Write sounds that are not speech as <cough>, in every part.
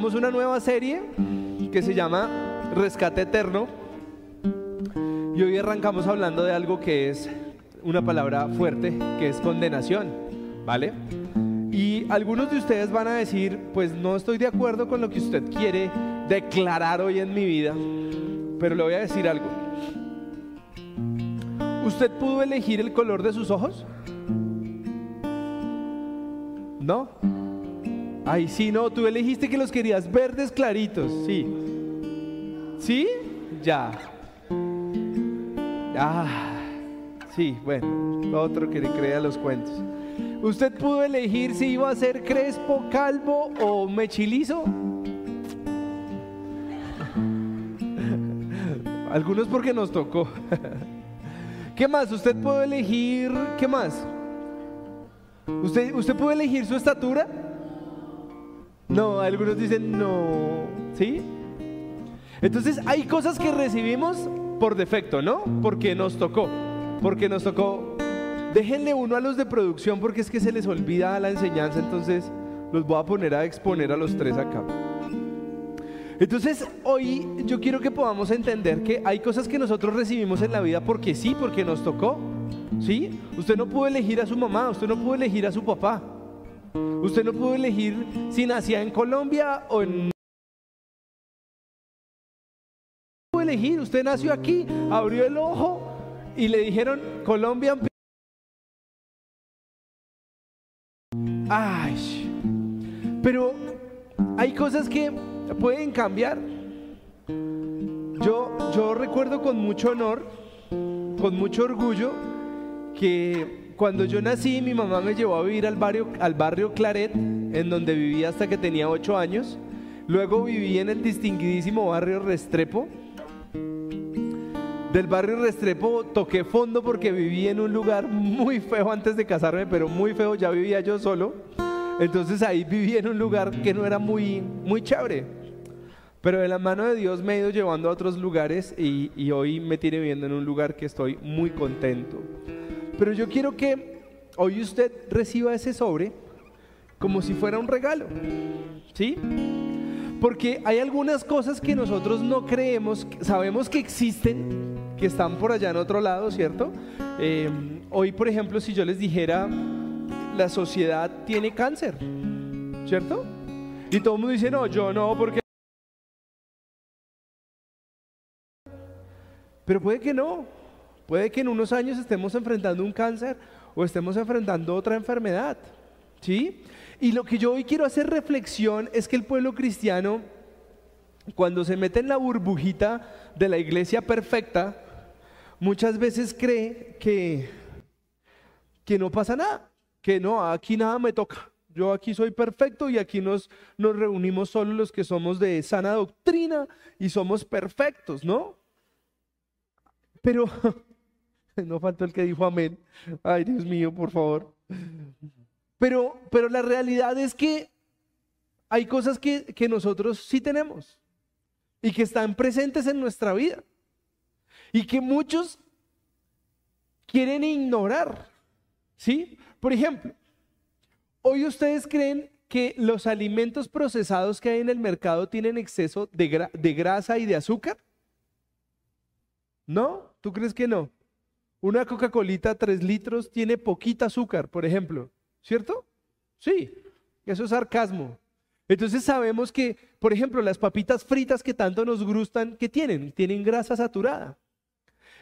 arrancamos una nueva serie que se llama Rescate Eterno. Y hoy arrancamos hablando de algo que es una palabra fuerte, que es condenación, ¿vale? Y algunos de ustedes van a decir, pues no estoy de acuerdo con lo que usted quiere declarar hoy en mi vida, pero le voy a decir algo. ¿Usted pudo elegir el color de sus ojos? ¿No? Ay, sí, no, tú elegiste que los querías verdes claritos, sí. ¿Sí? Ya. Ah, sí, bueno, otro que le crea los cuentos. ¿Usted pudo elegir si iba a ser crespo, calvo o mechilizo? <laughs> Algunos porque nos tocó. <laughs> ¿Qué más? ¿Usted pudo elegir? ¿Qué más? ¿Usted, ¿Usted pudo elegir su estatura? No, algunos dicen no. ¿Sí? Entonces hay cosas que recibimos por defecto, ¿no? Porque nos tocó. Porque nos tocó. Déjenle uno a los de producción porque es que se les olvida la enseñanza, entonces los voy a poner a exponer a los tres acá. Entonces hoy yo quiero que podamos entender que hay cosas que nosotros recibimos en la vida porque sí, porque nos tocó. ¿Sí? Usted no pudo elegir a su mamá, usted no pudo elegir a su papá. Usted no pudo elegir si nacía en Colombia o en... Pudo elegir, usted nació aquí, abrió el ojo y le dijeron Colombia. Ay, pero hay cosas que pueden cambiar. Yo, yo recuerdo con mucho honor, con mucho orgullo, que cuando yo nací mi mamá me llevó a vivir al barrio, al barrio Claret, en donde vivía hasta que tenía ocho años. Luego viví en el distinguidísimo barrio Restrepo. Del barrio Restrepo toqué fondo porque viví en un lugar muy feo antes de casarme, pero muy feo, ya vivía yo solo. Entonces ahí viví en un lugar que no era muy, muy chévere. Pero de la mano de Dios me he ido llevando a otros lugares y, y hoy me tiene viendo en un lugar que estoy muy contento. Pero yo quiero que hoy usted reciba ese sobre como si fuera un regalo. ¿Sí? Porque hay algunas cosas que nosotros no creemos, sabemos que existen, que están por allá en otro lado, ¿cierto? Eh, hoy, por ejemplo, si yo les dijera, la sociedad tiene cáncer, ¿cierto? Y todo el mundo dice, no, yo no, porque... Pero puede que no, puede que en unos años estemos enfrentando un cáncer o estemos enfrentando otra enfermedad, ¿sí? Y lo que yo hoy quiero hacer reflexión es que el pueblo cristiano, cuando se mete en la burbujita de la iglesia perfecta, muchas veces cree que, que no pasa nada, que no, aquí nada me toca. Yo aquí soy perfecto y aquí nos, nos reunimos solo los que somos de sana doctrina y somos perfectos, ¿no? Pero <laughs> <laughs> no faltó el que dijo amén. Ay, Dios mío, por favor. Pero, pero la realidad es que hay cosas que, que nosotros sí tenemos y que están presentes en nuestra vida y que muchos quieren ignorar. ¿Sí? Por ejemplo, hoy ustedes creen que los alimentos procesados que hay en el mercado tienen exceso de, de grasa y de azúcar? ¿No? ¿Tú crees que no? Una Coca-Colita 3 litros tiene poquita azúcar, por ejemplo. ¿Cierto? Sí, eso es sarcasmo. Entonces sabemos que, por ejemplo, las papitas fritas que tanto nos gustan, ¿qué tienen? Tienen grasa saturada.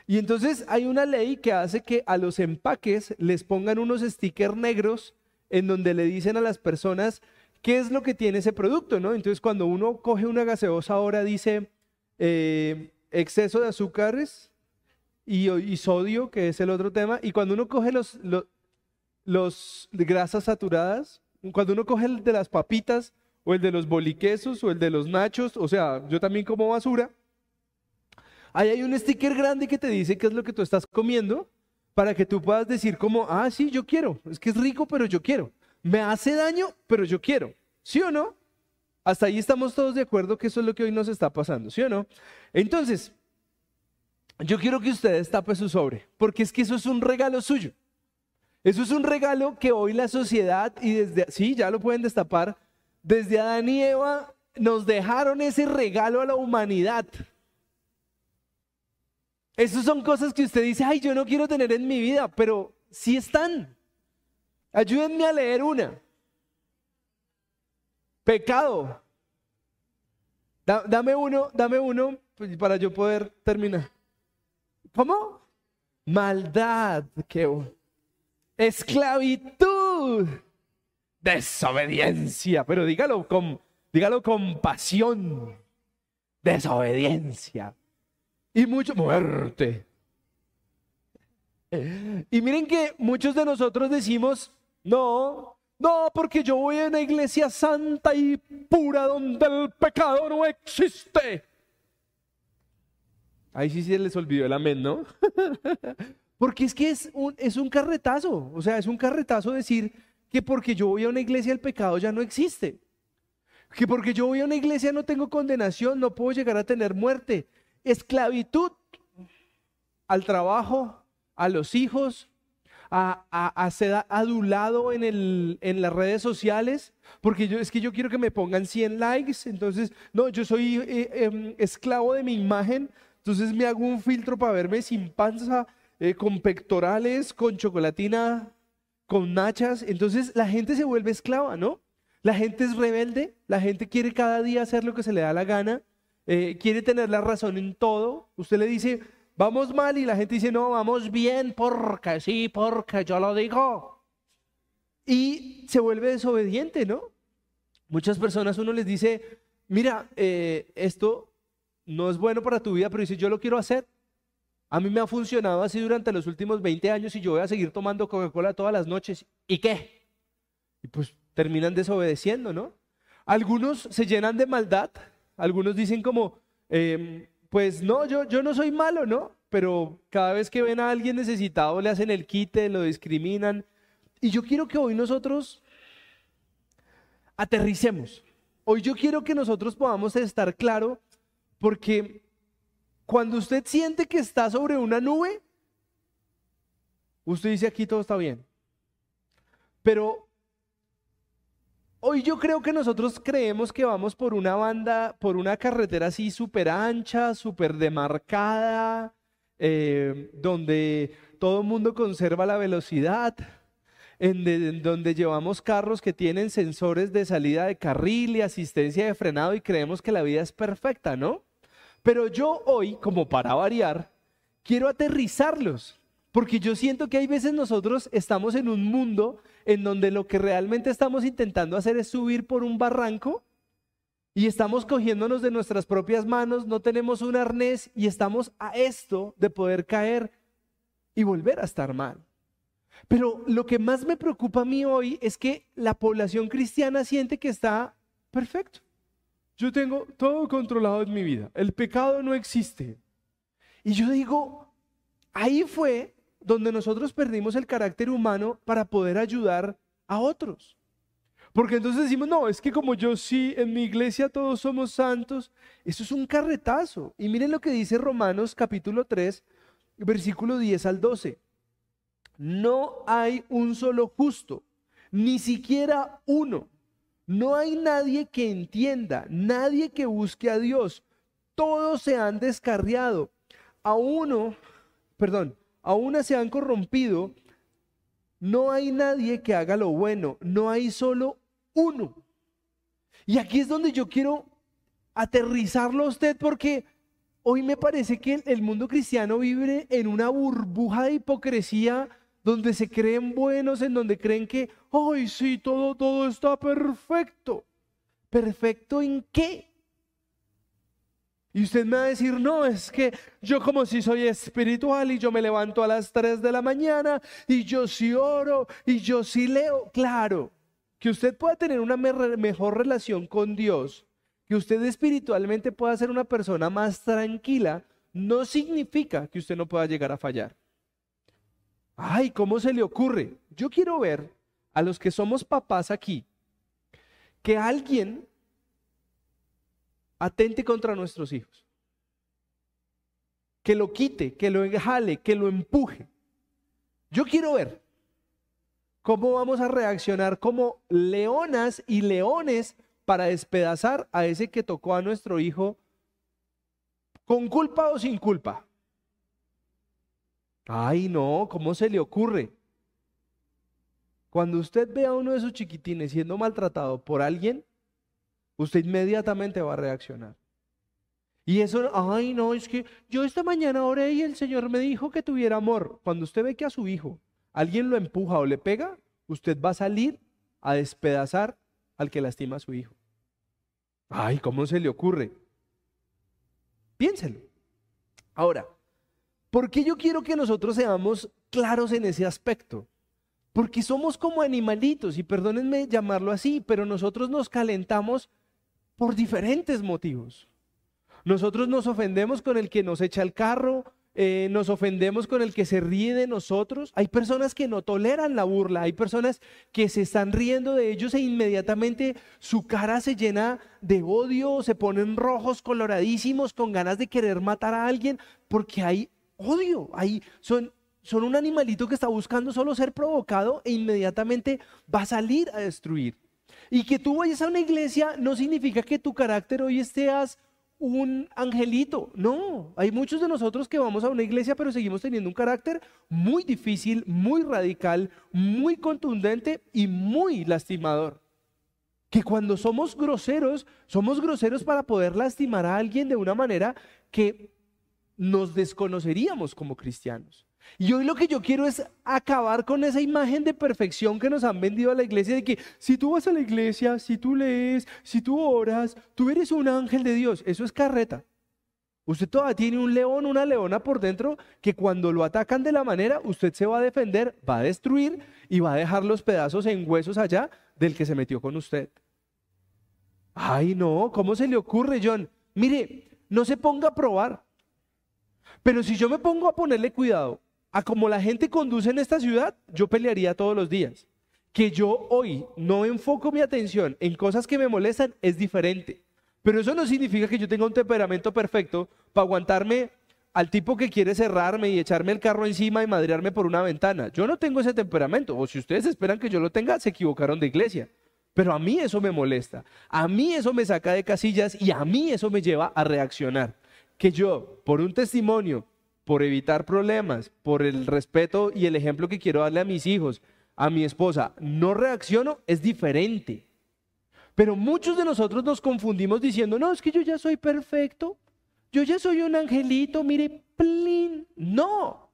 Y entonces hay una ley que hace que a los empaques les pongan unos stickers negros en donde le dicen a las personas qué es lo que tiene ese producto, ¿no? Entonces cuando uno coge una gaseosa ahora dice eh, exceso de azúcares y, y, sodio, que es el otro tema, y cuando uno coge los, los grasas saturadas, cuando uno coge el de las papitas o el de los boliquesos o el de los nachos, o sea, yo también como basura, ahí hay un sticker grande que te dice qué es lo que tú estás comiendo para que tú puedas decir como, ah, sí, yo quiero, es que es rico, pero yo quiero. Me hace daño, pero yo quiero. ¿Sí o no? Hasta ahí estamos todos de acuerdo que eso es lo que hoy nos está pasando, ¿sí o no? Entonces, yo quiero que ustedes tapen su sobre, porque es que eso es un regalo suyo. Eso es un regalo que hoy la sociedad y desde, sí, ya lo pueden destapar, desde Adán y Eva nos dejaron ese regalo a la humanidad. Esas son cosas que usted dice, ay, yo no quiero tener en mi vida, pero sí están. Ayúdenme a leer una. Pecado. dame uno, dame uno pues, para yo poder terminar. ¿Cómo? Maldad. Esclavitud. Desobediencia. Pero dígalo con, dígalo con pasión. Desobediencia. Y mucho muerte. Y miren que muchos de nosotros decimos, no, no, porque yo voy a una iglesia santa y pura donde el pecado no existe. Ahí sí se les olvidó el amén, ¿no? <laughs> porque es que es un, es un carretazo, o sea, es un carretazo decir que porque yo voy a una iglesia el pecado ya no existe. Que porque yo voy a una iglesia no tengo condenación, no puedo llegar a tener muerte. Esclavitud al trabajo, a los hijos, a, ser adulado en, el, en las redes sociales, porque yo, es que yo quiero que me pongan 100 likes, entonces, no, yo soy eh, em, esclavo de mi imagen, entonces me hago un filtro para verme sin panza, eh, con pectorales, con chocolatina, con nachas, entonces la gente se vuelve esclava, ¿no? La gente es rebelde, la gente quiere cada día hacer lo que se le da la gana, eh, quiere tener la razón en todo. Usted le dice, vamos mal y la gente dice, no, vamos bien, porque sí, porque yo lo digo. Y se vuelve desobediente, ¿no? Muchas personas uno les dice, mira, eh, esto no es bueno para tu vida, pero dice, yo lo quiero hacer. A mí me ha funcionado así durante los últimos 20 años y yo voy a seguir tomando Coca-Cola todas las noches. ¿Y qué? Y pues terminan desobedeciendo, ¿no? Algunos se llenan de maldad, algunos dicen como, em, pues no, yo, yo no soy malo, ¿no? Pero cada vez que ven a alguien necesitado le hacen el quite, lo discriminan. Y yo quiero que hoy nosotros aterricemos. Hoy yo quiero que nosotros podamos estar claro porque cuando usted siente que está sobre una nube, usted dice aquí todo está bien. Pero Hoy yo creo que nosotros creemos que vamos por una banda, por una carretera así súper ancha, súper demarcada, eh, donde todo el mundo conserva la velocidad, en, donde llevamos carros que tienen sensores de salida de carril y asistencia de frenado y creemos que la vida es perfecta, ¿no? Pero yo hoy, como para variar, quiero aterrizarlos, porque yo siento que hay veces nosotros estamos en un mundo en donde lo que realmente estamos intentando hacer es subir por un barranco y estamos cogiéndonos de nuestras propias manos, no tenemos un arnés y estamos a esto de poder caer y volver a estar mal. Pero lo que más me preocupa a mí hoy es que la población cristiana siente que está perfecto. Yo tengo todo controlado en mi vida. El pecado no existe. Y yo digo, ahí fue donde nosotros perdimos el carácter humano para poder ayudar a otros. Porque entonces decimos, no, es que como yo sí, en mi iglesia todos somos santos, eso es un carretazo. Y miren lo que dice Romanos capítulo 3, versículo 10 al 12. No hay un solo justo, ni siquiera uno. No hay nadie que entienda, nadie que busque a Dios. Todos se han descarriado. A uno, perdón, aún se han corrompido, no hay nadie que haga lo bueno, no hay solo uno. Y aquí es donde yo quiero aterrizarlo a usted porque hoy me parece que el mundo cristiano vive en una burbuja de hipocresía donde se creen buenos, en donde creen que, ay, sí, todo, todo está perfecto. ¿Perfecto en qué? Y usted me va a decir, no, es que yo como si soy espiritual y yo me levanto a las 3 de la mañana y yo sí oro y yo sí leo. Claro, que usted pueda tener una mejor relación con Dios, que usted espiritualmente pueda ser una persona más tranquila, no significa que usted no pueda llegar a fallar. Ay, ¿cómo se le ocurre? Yo quiero ver a los que somos papás aquí, que alguien atente contra nuestros hijos. Que lo quite, que lo jale, que lo empuje. Yo quiero ver cómo vamos a reaccionar como leonas y leones para despedazar a ese que tocó a nuestro hijo con culpa o sin culpa? Ay, no, ¿cómo se le ocurre? Cuando usted ve a uno de sus chiquitines siendo maltratado por alguien, usted inmediatamente va a reaccionar. Y eso, ay, no, es que yo esta mañana oré y el Señor me dijo que tuviera amor. Cuando usted ve que a su hijo alguien lo empuja o le pega, usted va a salir a despedazar al que lastima a su hijo. Ay, ¿cómo se le ocurre? Piénselo. Ahora, ¿por qué yo quiero que nosotros seamos claros en ese aspecto? Porque somos como animalitos, y perdónenme llamarlo así, pero nosotros nos calentamos por diferentes motivos. Nosotros nos ofendemos con el que nos echa el carro, eh, nos ofendemos con el que se ríe de nosotros. Hay personas que no toleran la burla, hay personas que se están riendo de ellos e inmediatamente su cara se llena de odio, se ponen rojos, coloradísimos, con ganas de querer matar a alguien, porque hay odio, hay, son, son un animalito que está buscando solo ser provocado e inmediatamente va a salir a destruir. Y que tú vayas a una iglesia no significa que tu carácter hoy estés un angelito. No, hay muchos de nosotros que vamos a una iglesia pero seguimos teniendo un carácter muy difícil, muy radical, muy contundente y muy lastimador. Que cuando somos groseros, somos groseros para poder lastimar a alguien de una manera que nos desconoceríamos como cristianos. Y hoy lo que yo quiero es acabar con esa imagen de perfección que nos han vendido a la iglesia de que si tú vas a la iglesia, si tú lees, si tú oras, tú eres un ángel de Dios. Eso es carreta. Usted todavía tiene un león, una leona por dentro que cuando lo atacan de la manera, usted se va a defender, va a destruir y va a dejar los pedazos en huesos allá del que se metió con usted. Ay, no, ¿cómo se le ocurre, John? Mire, no se ponga a probar. Pero si yo me pongo a ponerle cuidado a como la gente conduce en esta ciudad, yo pelearía todos los días. Que yo hoy no enfoco mi atención en cosas que me molestan es diferente. Pero eso no significa que yo tenga un temperamento perfecto para aguantarme al tipo que quiere cerrarme y echarme el carro encima y madrearme por una ventana. Yo no tengo ese temperamento. O si ustedes esperan que yo lo tenga, se equivocaron de iglesia. Pero a mí eso me molesta. A mí eso me saca de casillas y a mí eso me lleva a reaccionar. Que yo, por un testimonio por evitar problemas, por el respeto y el ejemplo que quiero darle a mis hijos, a mi esposa, no reacciono, es diferente. Pero muchos de nosotros nos confundimos diciendo, no, es que yo ya soy perfecto, yo ya soy un angelito, mire, plin. No,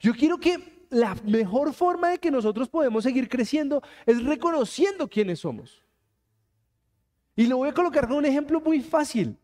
yo quiero que la mejor forma de que nosotros podemos seguir creciendo es reconociendo quiénes somos. Y lo voy a colocar con un ejemplo muy fácil.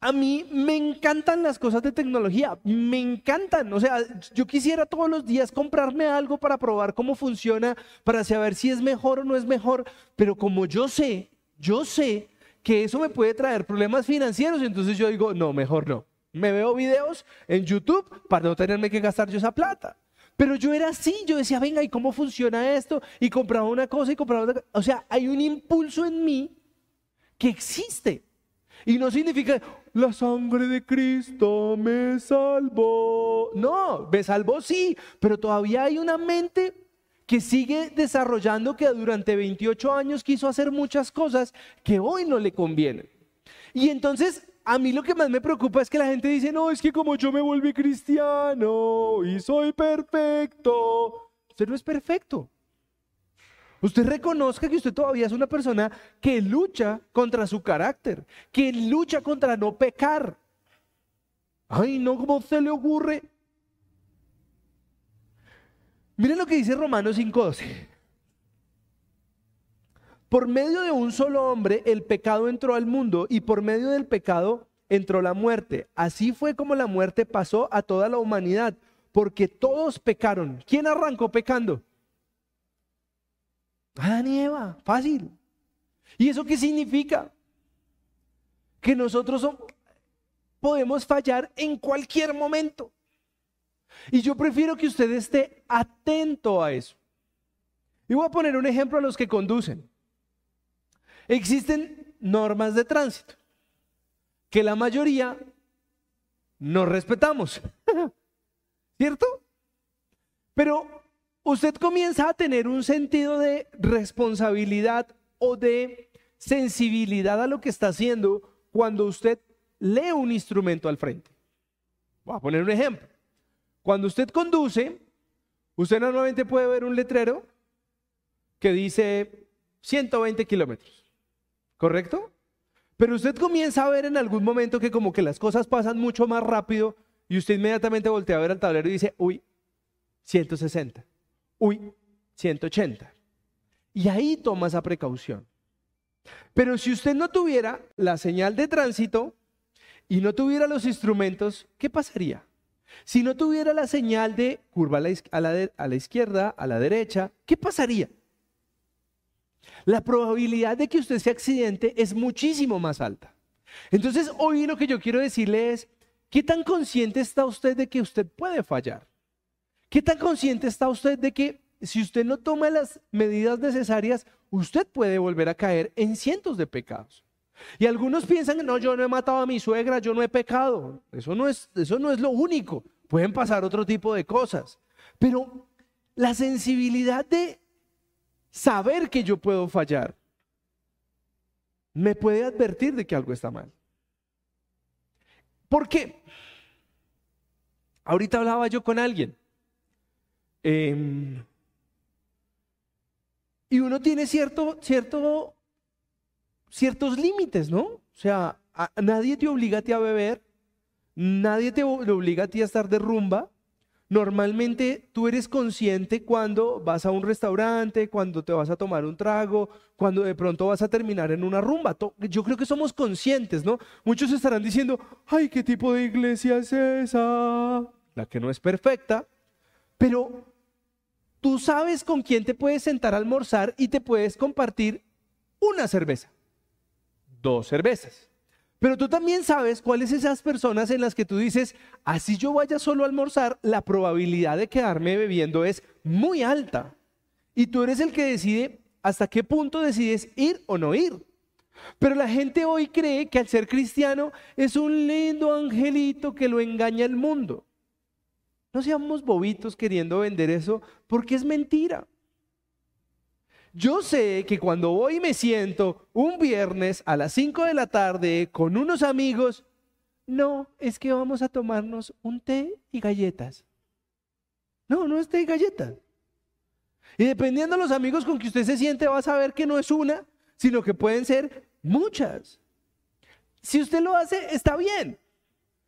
A mí me encantan las cosas de tecnología, me encantan. O sea, yo quisiera todos los días comprarme algo para probar cómo funciona, para saber si es mejor o no es mejor. Pero como yo sé, yo sé que eso me puede traer problemas financieros, entonces yo digo, no, mejor no. Me veo videos en YouTube para no tenerme que gastar yo esa plata. Pero yo era así, yo decía, venga, ¿y cómo funciona esto? Y compraba una cosa y compraba otra. O sea, hay un impulso en mí que existe. Y no significa, la sangre de Cristo me salvó. No, me salvó sí, pero todavía hay una mente que sigue desarrollando que durante 28 años quiso hacer muchas cosas que hoy no le convienen. Y entonces a mí lo que más me preocupa es que la gente dice, no, es que como yo me volví cristiano y soy perfecto. Usted no es perfecto. Usted reconozca que usted todavía es una persona que lucha contra su carácter, que lucha contra no pecar. Ay, no, ¿cómo se le ocurre? Miren lo que dice Romanos 5:12. Por medio de un solo hombre el pecado entró al mundo y por medio del pecado entró la muerte. Así fue como la muerte pasó a toda la humanidad, porque todos pecaron. ¿Quién arrancó pecando? Adán y Eva, fácil. ¿Y eso qué significa? Que nosotros podemos fallar en cualquier momento. Y yo prefiero que usted esté atento a eso. Y voy a poner un ejemplo a los que conducen. Existen normas de tránsito que la mayoría no respetamos. <laughs> ¿Cierto? Pero usted comienza a tener un sentido de responsabilidad o de sensibilidad a lo que está haciendo cuando usted lee un instrumento al frente. Voy a poner un ejemplo. Cuando usted conduce, usted normalmente puede ver un letrero que dice 120 kilómetros, ¿correcto? Pero usted comienza a ver en algún momento que como que las cosas pasan mucho más rápido y usted inmediatamente voltea a ver el tablero y dice, uy, 160, uy, 180. Y ahí toma esa precaución. Pero si usted no tuviera la señal de tránsito y no tuviera los instrumentos, ¿qué pasaría? Si no tuviera la señal de curva a la, izquierda, a la derecha, ¿qué pasaría? La probabilidad de que usted se accidente es muchísimo más alta. Entonces, hoy lo que yo quiero decirle es, ¿qué tan consciente está usted de que usted puede fallar? ¿Qué tan consciente está usted de que si usted no toma las medidas necesarias, usted puede volver a caer en cientos de pecados? Y algunos piensan, no, yo no he matado a mi suegra, yo no he pecado. Eso no es, eso no es lo único. Pueden pasar otro tipo de cosas. Pero la sensibilidad de saber que yo puedo fallar me puede advertir de que algo está mal. ¿Por qué? Ahorita hablaba yo con alguien. Em, y uno tiene cierto, cierto, ciertos límites, ¿no? O sea, nadie te obliga a ti a beber, nadie te obliga a ti a estar de rumba. Normalmente tú eres consciente cuando vas a un restaurante, cuando te vas a tomar un trago, cuando de pronto vas a terminar en una rumba. Yo creo que somos conscientes, ¿no? Muchos estarán diciendo, ay, ¿qué tipo de iglesia es esa? La que no es perfecta, pero tú sabes con quién te puedes sentar a almorzar y te puedes compartir una cerveza, dos cervezas. Pero tú también sabes cuáles esas personas en las que tú dices, así yo vaya solo a almorzar, la probabilidad de quedarme bebiendo es muy alta. Y tú eres el que decide hasta qué punto decides ir o no ir. Pero la gente hoy cree que al ser cristiano es un lindo angelito que lo engaña el mundo. No seamos bobitos queriendo vender eso porque es mentira. Yo sé que cuando voy y me siento un viernes a las 5 de la tarde con unos amigos, no, es que vamos a tomarnos un té y galletas. No, no es té y galletas. Y dependiendo de los amigos con que usted se siente, va a saber que no es una, sino que pueden ser muchas. Si usted lo hace, está bien.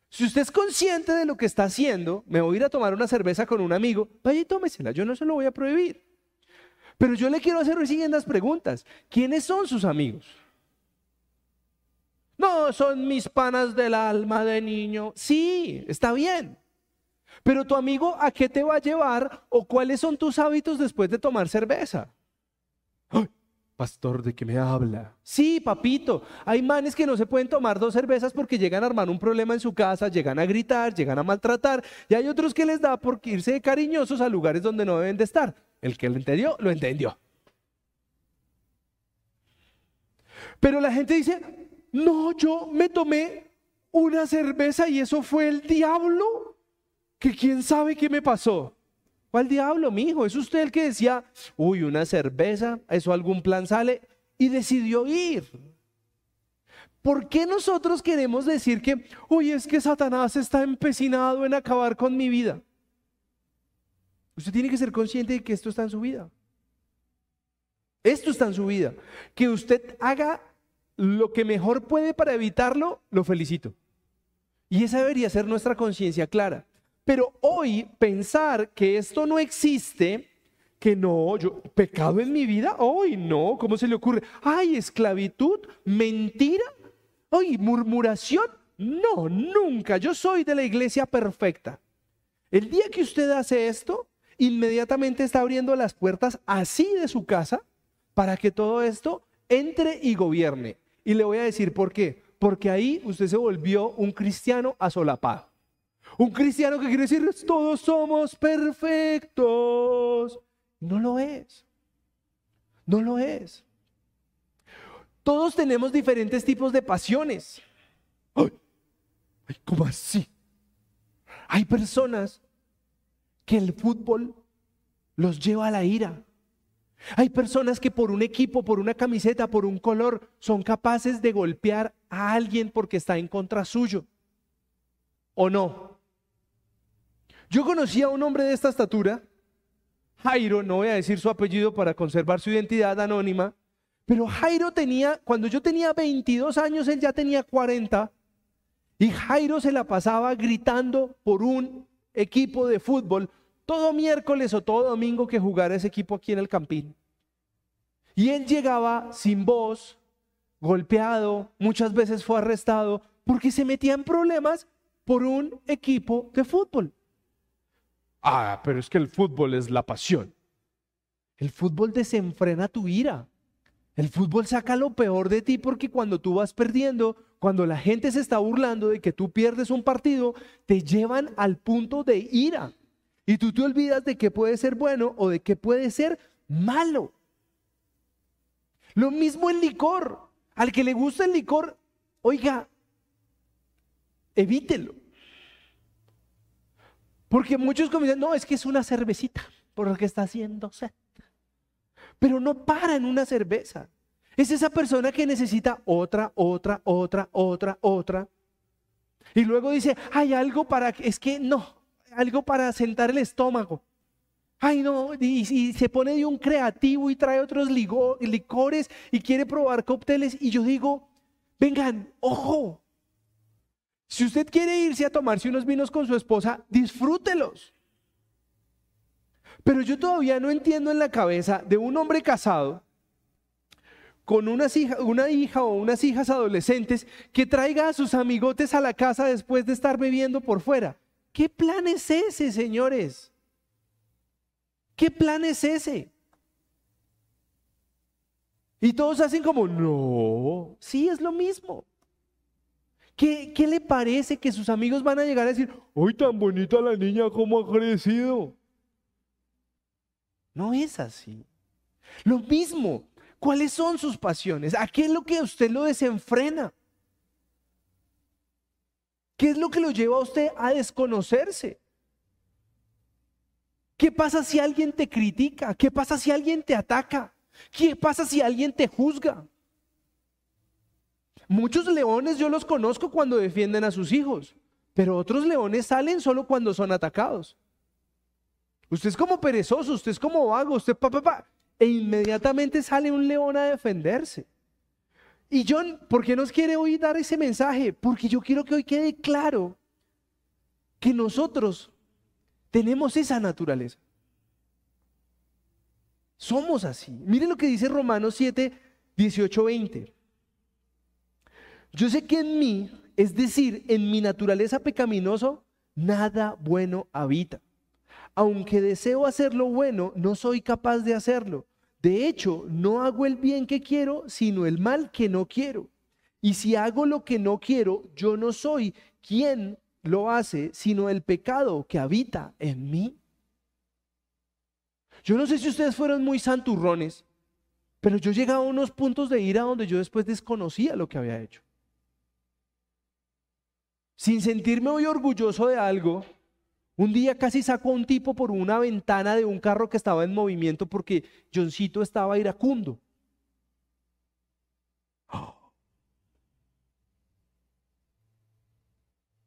Si usted es consciente de lo que está haciendo, me voy a ir a tomar una cerveza con un amigo, vaya y tómesela, yo no se lo voy a prohibir. Pero yo le quiero hacer las siguientes preguntas. ¿Quiénes son sus amigos? No, son mis panas del alma de niño. Sí, está bien. Pero tu amigo, ¿a qué te va a llevar o cuáles son tus hábitos después de tomar cerveza? Pastor, ¿de qué me habla? Sí, papito. Hay manes que no se pueden tomar dos cervezas porque llegan a armar un problema en su casa, llegan a gritar, llegan a maltratar. Y hay otros que les da por irse cariñosos a lugares donde no deben de estar. El que lo entendió, lo entendió. Pero la gente dice, no, yo me tomé una cerveza y eso fue el diablo. Que quién sabe qué me pasó. ¿Cuál diablo, mi hijo? Es usted el que decía, uy, una cerveza, eso algún plan sale, y decidió ir. ¿Por qué nosotros queremos decir que, uy, es que Satanás está empecinado en acabar con mi vida? Usted tiene que ser consciente de que esto está en su vida. Esto está en su vida. Que usted haga lo que mejor puede para evitarlo, lo felicito. Y esa debería ser nuestra conciencia clara. Pero hoy pensar que esto no existe, que no, yo, pecado en mi vida, hoy no, ¿cómo se le ocurre? Ay, esclavitud, mentira, ay, murmuración, no, nunca, yo soy de la iglesia perfecta. El día que usted hace esto, inmediatamente está abriendo las puertas así de su casa para que todo esto entre y gobierne. Y le voy a decir por qué. Porque ahí usted se volvió un cristiano asolapado. Un cristiano que quiere decir todos somos perfectos. No lo es. No lo es. Todos tenemos diferentes tipos de pasiones. Ay, ¿Cómo así? Hay personas que el fútbol los lleva a la ira. Hay personas que por un equipo, por una camiseta, por un color, son capaces de golpear a alguien porque está en contra suyo. ¿O no? Yo conocí a un hombre de esta estatura, Jairo, no voy a decir su apellido para conservar su identidad anónima, pero Jairo tenía, cuando yo tenía 22 años, él ya tenía 40, y Jairo se la pasaba gritando por un equipo de fútbol todo miércoles o todo domingo que jugara ese equipo aquí en el Campín. Y él llegaba sin voz, golpeado, muchas veces fue arrestado porque se metía en problemas por un equipo de fútbol. Ah, pero es que el fútbol es la pasión. El fútbol desenfrena tu ira. El fútbol saca lo peor de ti porque cuando tú vas perdiendo, cuando la gente se está burlando de que tú pierdes un partido, te llevan al punto de ira. Y tú te olvidas de qué puede ser bueno o de qué puede ser malo. Lo mismo el licor. Al que le gusta el licor, oiga, evítelo. Porque muchos comienzan, no, es que es una cervecita, por lo que está haciendo sed. Pero no para en una cerveza. Es esa persona que necesita otra, otra, otra, otra, otra. Y luego dice, hay algo para, es que no, algo para sentar el estómago. Ay, no, y, se pone de un creativo y trae otros licores y quiere probar cócteles. Y yo digo, vengan, ojo, si usted quiere irse a tomarse unos vinos con su esposa, disfrútelos. Pero yo todavía no entiendo en la cabeza de un hombre casado con una hija o unas hijas adolescentes que traiga a sus amigotes a la casa después de estar bebiendo por fuera. ¿Qué plan es ese, señores? ¿Qué plan es ese? Y todos hacen como, no, sí, es lo mismo. ¿Qué, ¿Qué, le parece que sus amigos van a llegar a decir, ¡ay, tan bonita la niña, cómo ha crecido! No es así. Lo mismo, ¿cuáles son sus pasiones? ¿A qué es lo que usted lo desenfrena? ¿Qué es lo que lo lleva a usted a desconocerse? ¿Qué pasa si alguien te critica? ¿Qué pasa si alguien te ataca? ¿Qué pasa si alguien te juzga? Muchos leones yo los conozco cuando defienden a sus hijos, pero otros leones salen solo cuando son atacados. Usted es como perezoso, usted es como vago, usted pa, pa, pa, e inmediatamente sale un león a defenderse. Y John, ¿por qué nos quiere hoy dar ese mensaje? Porque yo quiero que hoy quede claro que nosotros tenemos esa naturaleza. Somos así. Miren lo que dice Romanos 7, 18, 20. Yo sé que en mí, es decir, en mi naturaleza pecaminoso, nada bueno habita. Aunque deseo hacer lo bueno, no soy capaz de hacerlo. De hecho, no hago el bien que quiero, sino el mal que no quiero. Y si hago lo que no quiero, yo no soy quien lo hace, sino el pecado que habita en mí. Yo no sé si ustedes fueron muy santurrones, pero yo llegaba a unos puntos de ira donde yo después desconocía lo que había hecho. Sin sentirme muy orgulloso de algo, un día casi sacó a un tipo por una ventana de un carro que estaba en movimiento porque Johncito estaba iracundo. <gasps>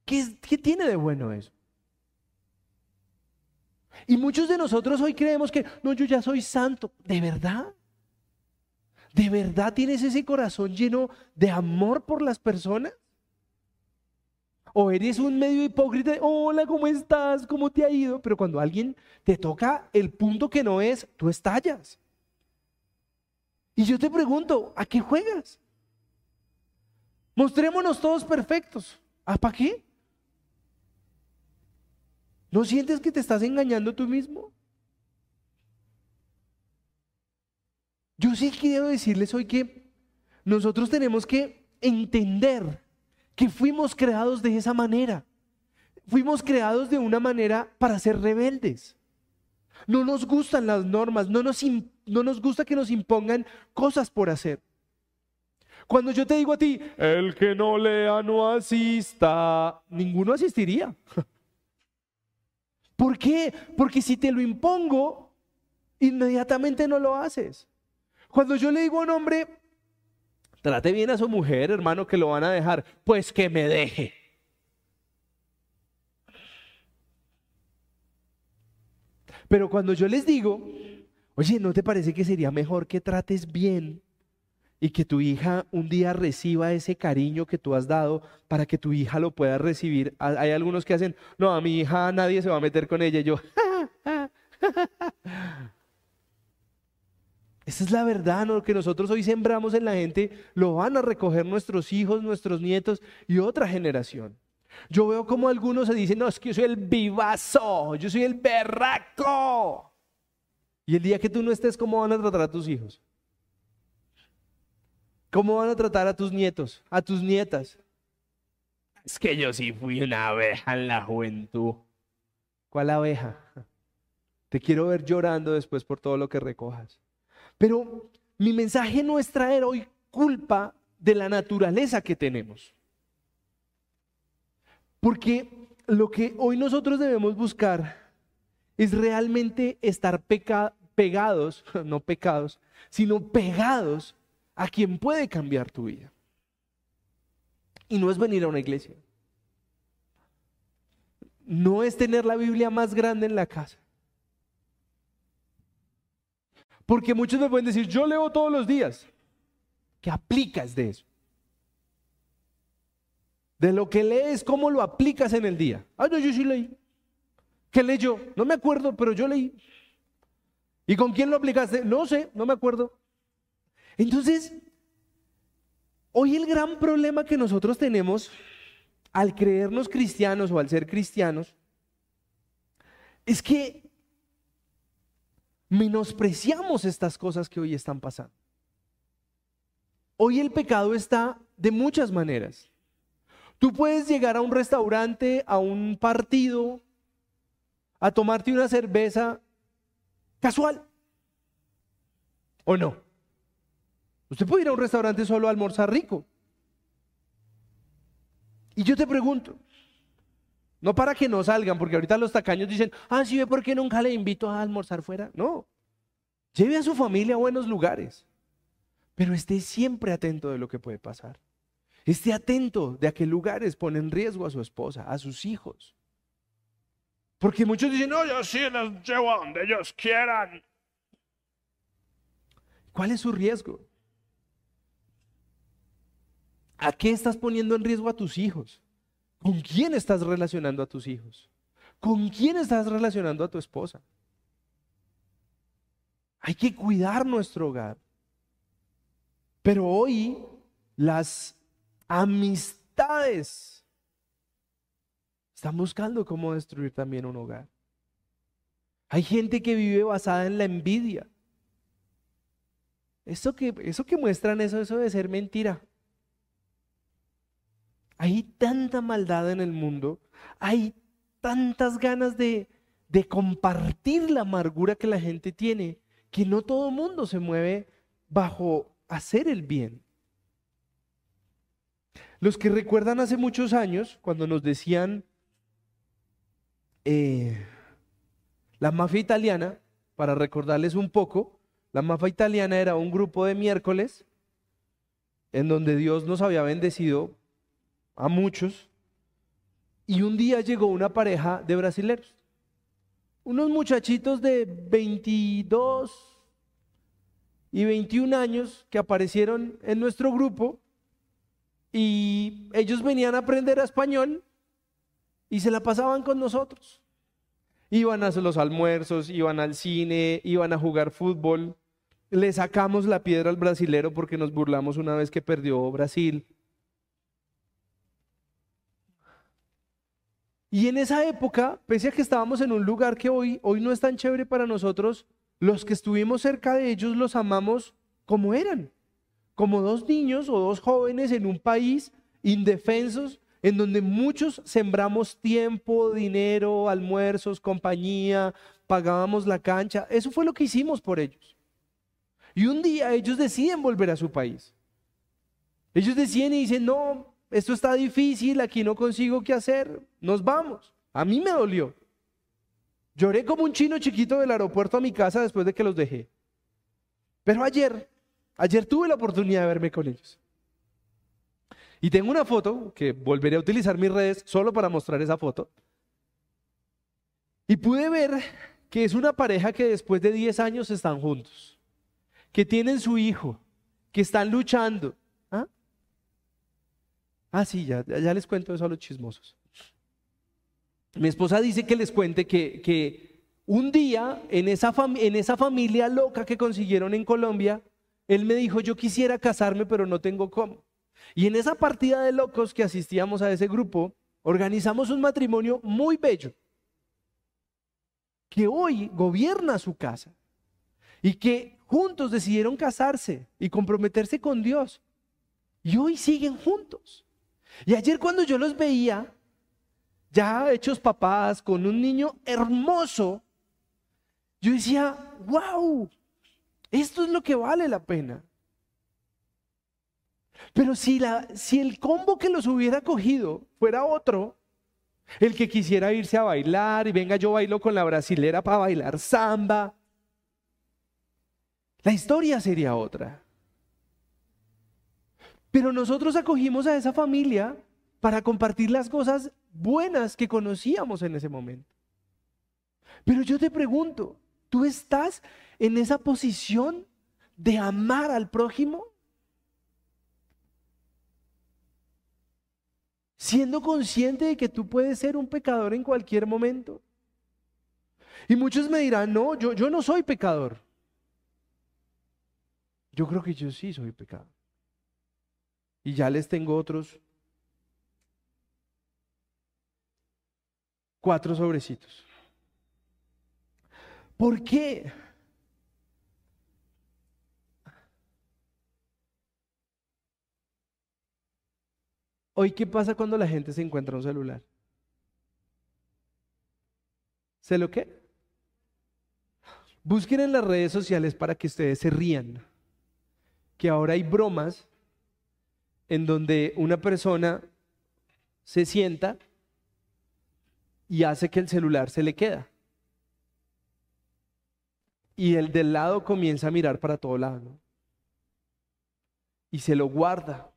¿Qué, ¿Qué, tiene de bueno eso? Y muchos de nosotros hoy creemos que, no, yo ya soy santo. ¿De verdad? ¿De verdad tienes ese corazón lleno de amor por las personas? O eres un medio hipócrita, hola, ¿cómo estás? ¿Cómo te ha ido? Pero cuando alguien te toca el punto que no es, tú estallas. Y yo te pregunto, ¿a qué juegas? Mostrémonos todos perfectos. ¿A para qué? ¿No sientes que te estás engañando tú mismo? Yo sí quiero decirles hoy que nosotros tenemos que entender que fuimos creados de esa manera. Fuimos creados de una manera para ser rebeldes. No nos gustan las normas, no nos, no nos gusta que nos impongan cosas por hacer. Cuando yo te digo a ti, el que no lea no asista, ninguno asistiría. <laughs> ¿Por qué? Porque si te lo impongo, inmediatamente no lo haces. Cuando yo le digo a un hombre, trate bien a su mujer, hermano, que lo van a dejar, pues que me deje. Pero cuando yo les digo, oye, ¿no te parece que sería mejor que trates bien y que tu hija un día reciba ese cariño que tú has dado para que tu hija lo pueda recibir? Hay algunos que hacen, no, a mi hija nadie se va a meter con ella. Y yo, Esa es la verdad, lo que nosotros hoy sembramos en la gente, lo van a recoger nuestros hijos, nuestros nietos y otra generación. Yo veo como algunos se dicen, no, es que yo soy el vivazo, yo soy el berraco. Y el día que tú no estés, ¿cómo van a tratar a tus hijos? ¿Cómo van a tratar a tus nietos, a tus nietas? Es que yo sí fui una abeja en la juventud. ¿Cuál abeja? Te quiero ver llorando después por todo lo que recojas. Pero mi mensaje no es traer hoy culpa de la naturaleza que tenemos. Porque lo que hoy nosotros debemos buscar es realmente estar pegados, <laughs> no pecados, sino pegados a quien puede cambiar tu vida. Y no es venir a una iglesia. No es tener la Biblia más grande en la casa. Porque muchos me pueden decir, yo leo todos los días. ¿Qué aplicas de eso? De lo que lees, ¿cómo lo aplicas en el día? Ah, no, yo sí leí. ¿Qué leyó? No me acuerdo, pero yo leí. ¿Y con quién lo aplicaste? No sé, no me acuerdo. Entonces, hoy el gran problema que nosotros tenemos al creernos cristianos o al ser cristianos es que menospreciamos estas cosas que hoy están pasando. Hoy el pecado está de muchas maneras. Tú puedes llegar a un restaurante, a un partido, a tomarte una cerveza casual. ¿O no? Usted puede ir a un restaurante solo a almorzar rico. Y yo te pregunto, no para que no salgan, porque ahorita los tacaños dicen, ah, sí, ¿por qué nunca le invito a almorzar fuera? No. Lleve a su familia a buenos lugares, pero esté siempre atento de lo que puede pasar. Esté atento de a qué lugares pone en riesgo a su esposa, a sus hijos. Porque muchos dicen, no, yo sí los llevo a donde ellos quieran. ¿Cuál es su riesgo? ¿A qué estás poniendo en riesgo a tus hijos? ¿Con quién estás relacionando a tus hijos? ¿Con quién estás relacionando a tu esposa? Hay que cuidar nuestro hogar. Pero hoy las amistades están buscando cómo destruir también un hogar. Hay gente que vive basada en la envidia. Eso que, eso que muestran, eso, eso debe ser mentira. Hay tanta maldad en el mundo, hay tantas ganas de, de compartir la amargura que la gente tiene, que no todo el mundo se mueve bajo hacer el bien. Los que recuerdan hace muchos años, cuando nos decían eh, la mafia italiana, para recordarles un poco, la mafia italiana era un grupo de miércoles en donde Dios nos había bendecido a muchos. Y un día llegó una pareja de brasileños, unos muchachitos de 22 y 21 años que aparecieron en nuestro grupo y ellos venían a aprender español y se la pasaban con nosotros. Iban a los almuerzos, iban al cine, iban a jugar fútbol. Le sacamos la piedra al brasilero porque nos burlamos una vez que perdió Brasil. Y en esa época, pese a que estábamos en un lugar que hoy, hoy no es tan chévere para nosotros, los que estuvimos cerca de ellos los amamos como eran, como dos niños o dos jóvenes en un país indefensos, en donde muchos sembramos tiempo, dinero, almuerzos, compañía, pagábamos la cancha. Eso fue lo que hicimos por ellos. Y un día ellos deciden volver a su país. Ellos deciden y dicen, no, esto está difícil, aquí no consigo qué hacer, nos vamos. A mí me dolió. Lloré como un chino chiquito del aeropuerto a mi casa después de que los dejé. Pero ayer, ayer tuve la oportunidad de verme con ellos. Y tengo una foto que volveré a utilizar mis redes solo para mostrar esa foto. Y pude ver que es una pareja que después de 10 años están juntos, que tienen su hijo, que están luchando. ¿Ah? sí, ya, ya les cuento eso a los chismosos. Mi esposa dice que les cuente que, que un día en esa, en esa familia loca que consiguieron en Colombia, él me dijo, yo quisiera casarme, pero no tengo cómo. Y en esa partida de locos que asistíamos a ese grupo, organizamos un matrimonio muy bello, que hoy gobierna su casa y que juntos decidieron casarse y comprometerse con Dios. Y hoy siguen juntos. Y ayer cuando yo los veía, ya hechos papás, con un niño hermoso, yo decía, wow, esto es lo que vale la pena. Pero si, la, si el combo que los hubiera cogido fuera otro, el que quisiera irse a bailar y venga yo bailo con la brasilera para bailar samba, la historia sería otra. Pero nosotros acogimos a esa familia para compartir las cosas buenas que conocíamos en ese momento. Pero yo te pregunto, ¿tú estás en esa posición de amar al prójimo? Siendo consciente de que tú puedes ser un pecador en cualquier momento. Y muchos me dirán, no, yo, yo no soy pecador. Yo creo que yo sí soy pecador. Y ya les tengo otros cuatro sobrecitos. ¿Por qué? Hoy, ¿qué pasa cuando la gente se encuentra un celular? ¿Se lo qué? Busquen en las redes sociales para que ustedes se rían. Que ahora hay bromas en donde una persona se sienta y hace que el celular se le queda. Y el del lado comienza a mirar para todo lado. Y se lo guarda.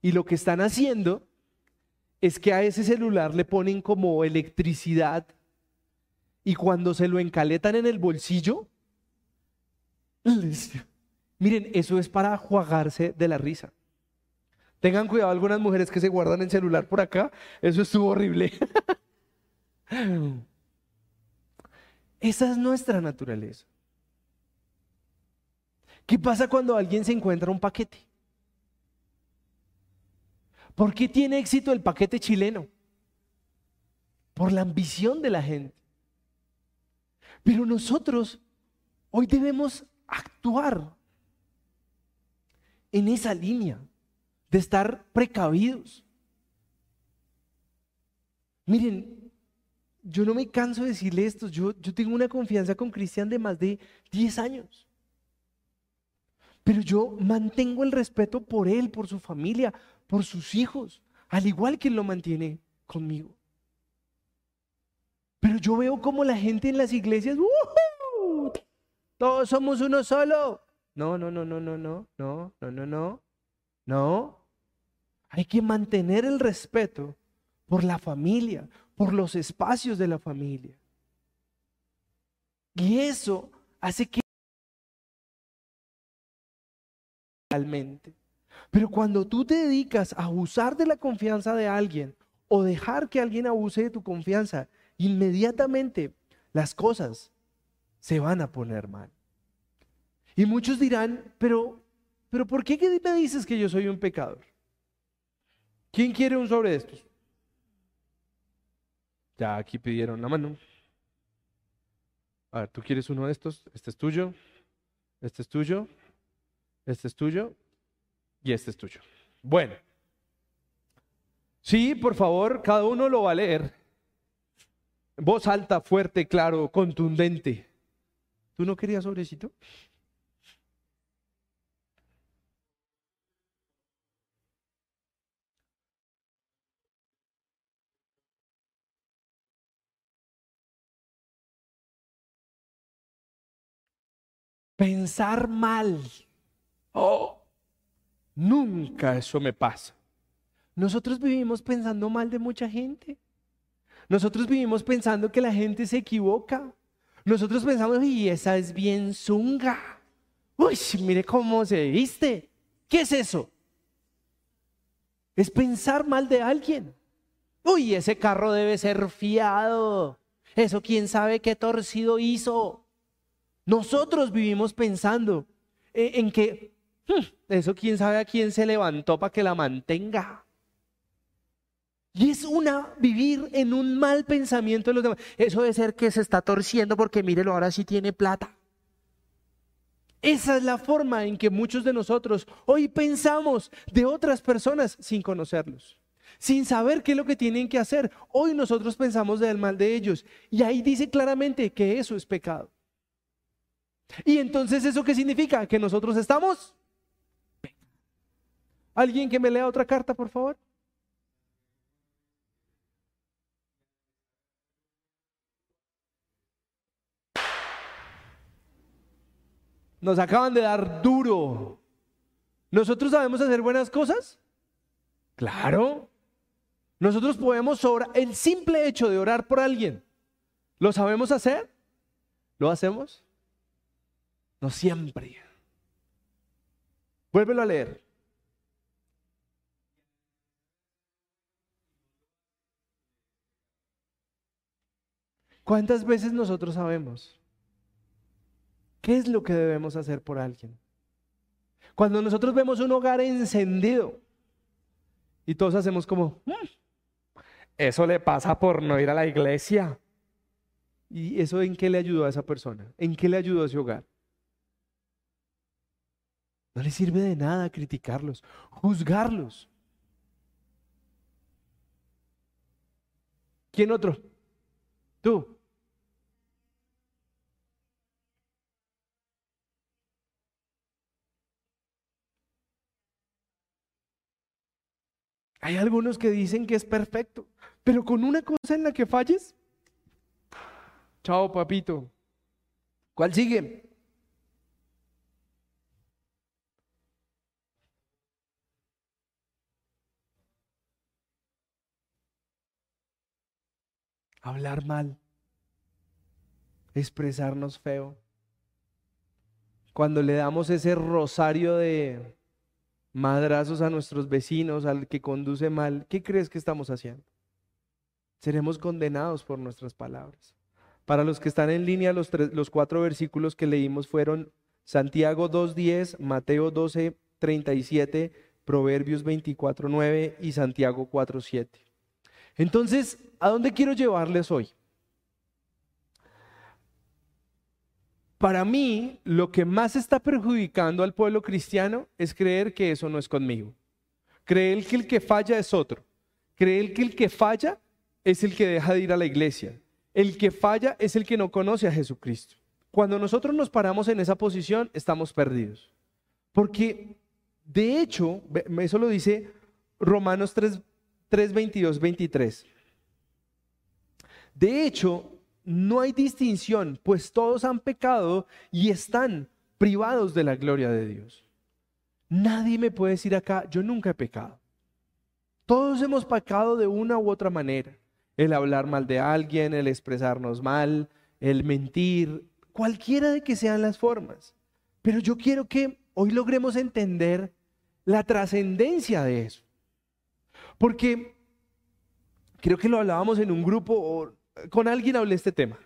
Y lo que están haciendo es que a ese celular le ponen como electricidad y cuando se lo encaletan en el bolsillo, <laughs> miren, eso es para jugarse de la risa. Tengan cuidado algunas mujeres que se guardan el celular por acá. Eso estuvo horrible. <laughs> Esa es nuestra naturaleza. ¿Qué pasa cuando alguien se encuentra un paquete? ¿Por qué tiene éxito el paquete chileno? Por la ambición de la gente. Pero nosotros hoy debemos actuar en esa línea de estar precavidos. Miren, yo no me canso de decirle esto, yo, yo tengo una confianza con Cristian de más de 10 años. Pero yo mantengo el respeto por él, por su familia, por sus hijos, al igual que él lo mantiene conmigo. Pero yo veo como la gente en las iglesias, todos somos uno solo. No, no, no, no, no, no, no, no, no, no. No. Hay que mantener el respeto por la familia, por los espacios de la familia. Y eso hace que realmente. Pero cuando tú te dedicas a abusar de la confianza de alguien o dejar que alguien abuse de tu confianza, inmediatamente las cosas se van a poner mal. Y muchos dirán, pero pero ¿por qué me dices que yo soy un pecador? ¿Quién quiere un sobre estos? Ya aquí pidieron la mano. A ver, ¿tú quieres uno de estos? Este es tuyo, este es tuyo, este es tuyo y este es tuyo. Bueno. Sí, por favor, cada uno lo va a leer. Voz alta, fuerte, claro, contundente. ¿Tú no querías sobrecito? Pensar mal. Oh, nunca eso me pasa. Nosotros vivimos pensando mal de mucha gente. Nosotros vivimos pensando que la gente se equivoca. Nosotros pensamos, y esa es bien zunga. Uy, mire cómo se viste. ¿Qué es eso? Es pensar mal de alguien. Uy, ese carro debe ser fiado. Eso quién sabe qué torcido hizo. Nosotros vivimos pensando en, que hmm, eso quién sabe a quién se levantó para que la mantenga. Y es una vivir en un mal pensamiento de los demás. Eso debe ser que se está torciendo porque mírelo, ahora sí tiene plata. Esa es la forma en que muchos de nosotros hoy pensamos de otras personas sin conocerlos, sin saber qué es lo que tienen que hacer. Hoy nosotros pensamos del mal de ellos y ahí dice claramente que eso es pecado. Y entonces eso qué significa? Que nosotros estamos... ¿Alguien que me lea otra carta, por favor? Nos acaban de dar duro. ¿Nosotros sabemos hacer buenas cosas? Claro. Nosotros podemos orar. El simple hecho de orar por alguien, ¿lo sabemos hacer? ¿Lo hacemos? No siempre. Vuélvelo a leer. ¿Cuántas veces nosotros sabemos? ¿Qué es lo que debemos hacer por alguien? Cuando nosotros vemos un hogar encendido y todos hacemos como, mm, eso le pasa por no ir a la iglesia. ¿Y eso en qué le ayudó a esa persona? ¿En qué le ayudó a ese hogar? No le sirve de nada criticarlos, juzgarlos. ¿Quién otro? Tú. Hay algunos que dicen que es perfecto, pero con una cosa en la que falles, chao papito. ¿Cuál sigue? Hablar mal, expresarnos feo. Cuando le damos ese rosario de madrazos a nuestros vecinos, al que conduce mal, ¿qué crees que estamos haciendo? Seremos condenados por nuestras palabras. Para los que están en línea, los, cuatro versículos que leímos fueron Santiago 2.10, Mateo 12.37, Proverbios 24.9 y Santiago 4.7. Entonces, ¿a dónde quiero llevarles hoy? Para mí, lo que más está perjudicando al pueblo cristiano es creer que eso no es conmigo. Creer que el que falla es otro. Creer que el que falla es el que deja de ir a la iglesia. El que falla es el que no conoce a Jesucristo. Cuando nosotros nos paramos en esa posición, estamos perdidos. Porque, de hecho, eso lo dice Romanos 3, 3 22, 23. De hecho, no hay distinción, pues todos han pecado y están privados de la gloria de Dios. Nadie me puede decir acá, yo nunca he pecado. Todos hemos pecado de una u otra manera. El hablar mal de alguien, el expresarnos mal, el mentir, cualquiera de que sean las formas. Pero yo quiero que hoy logremos entender la trascendencia de eso. Porque creo que lo hablábamos en un grupo, con alguien hablé este tema.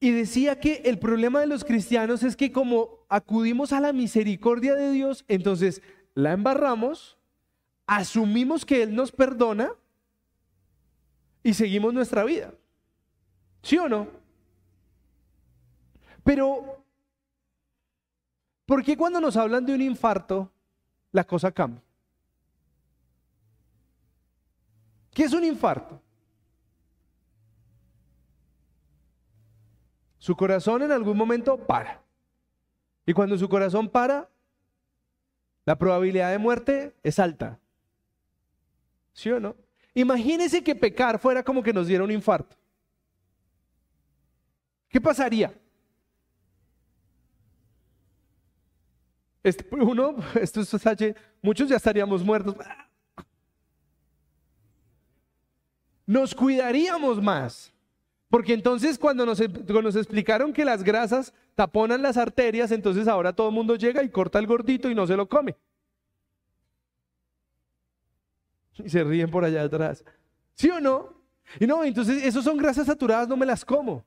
Y decía que el problema de los cristianos es que como acudimos a la misericordia de Dios, entonces la embarramos, asumimos que Él nos perdona y seguimos nuestra vida. ¿Sí o no? Pero, ¿por qué cuando nos hablan de un infarto, la cosa cambia? ¿Qué es un infarto? Su corazón en algún momento para. Y cuando su corazón para, la probabilidad de muerte es alta. ¿Sí o no? Imagínese que pecar fuera como que nos diera un infarto. ¿Qué pasaría? Este, uno, <laughs> esto muchos ya estaríamos muertos. Nos cuidaríamos más. Porque entonces cuando nos, explicaron que las grasas taponan las arterias, entonces ahora todo el mundo llega y corta el gordito y no se lo come. Y se ríen por allá atrás. ¿Sí o no? Y no, entonces esos son grasas saturadas, no me las como.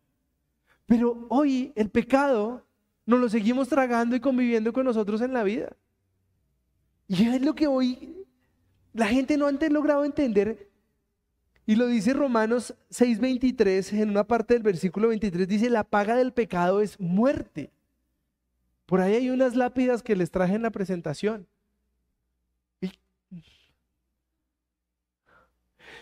Pero hoy el pecado nos lo seguimos tragando y conviviendo con nosotros en la vida. Y es lo que hoy la gente no ha logrado entender. Y lo dice Romanos 6:23, en una parte del versículo 23, dice, la paga del pecado es muerte. Por ahí hay unas lápidas que les traje en la presentación.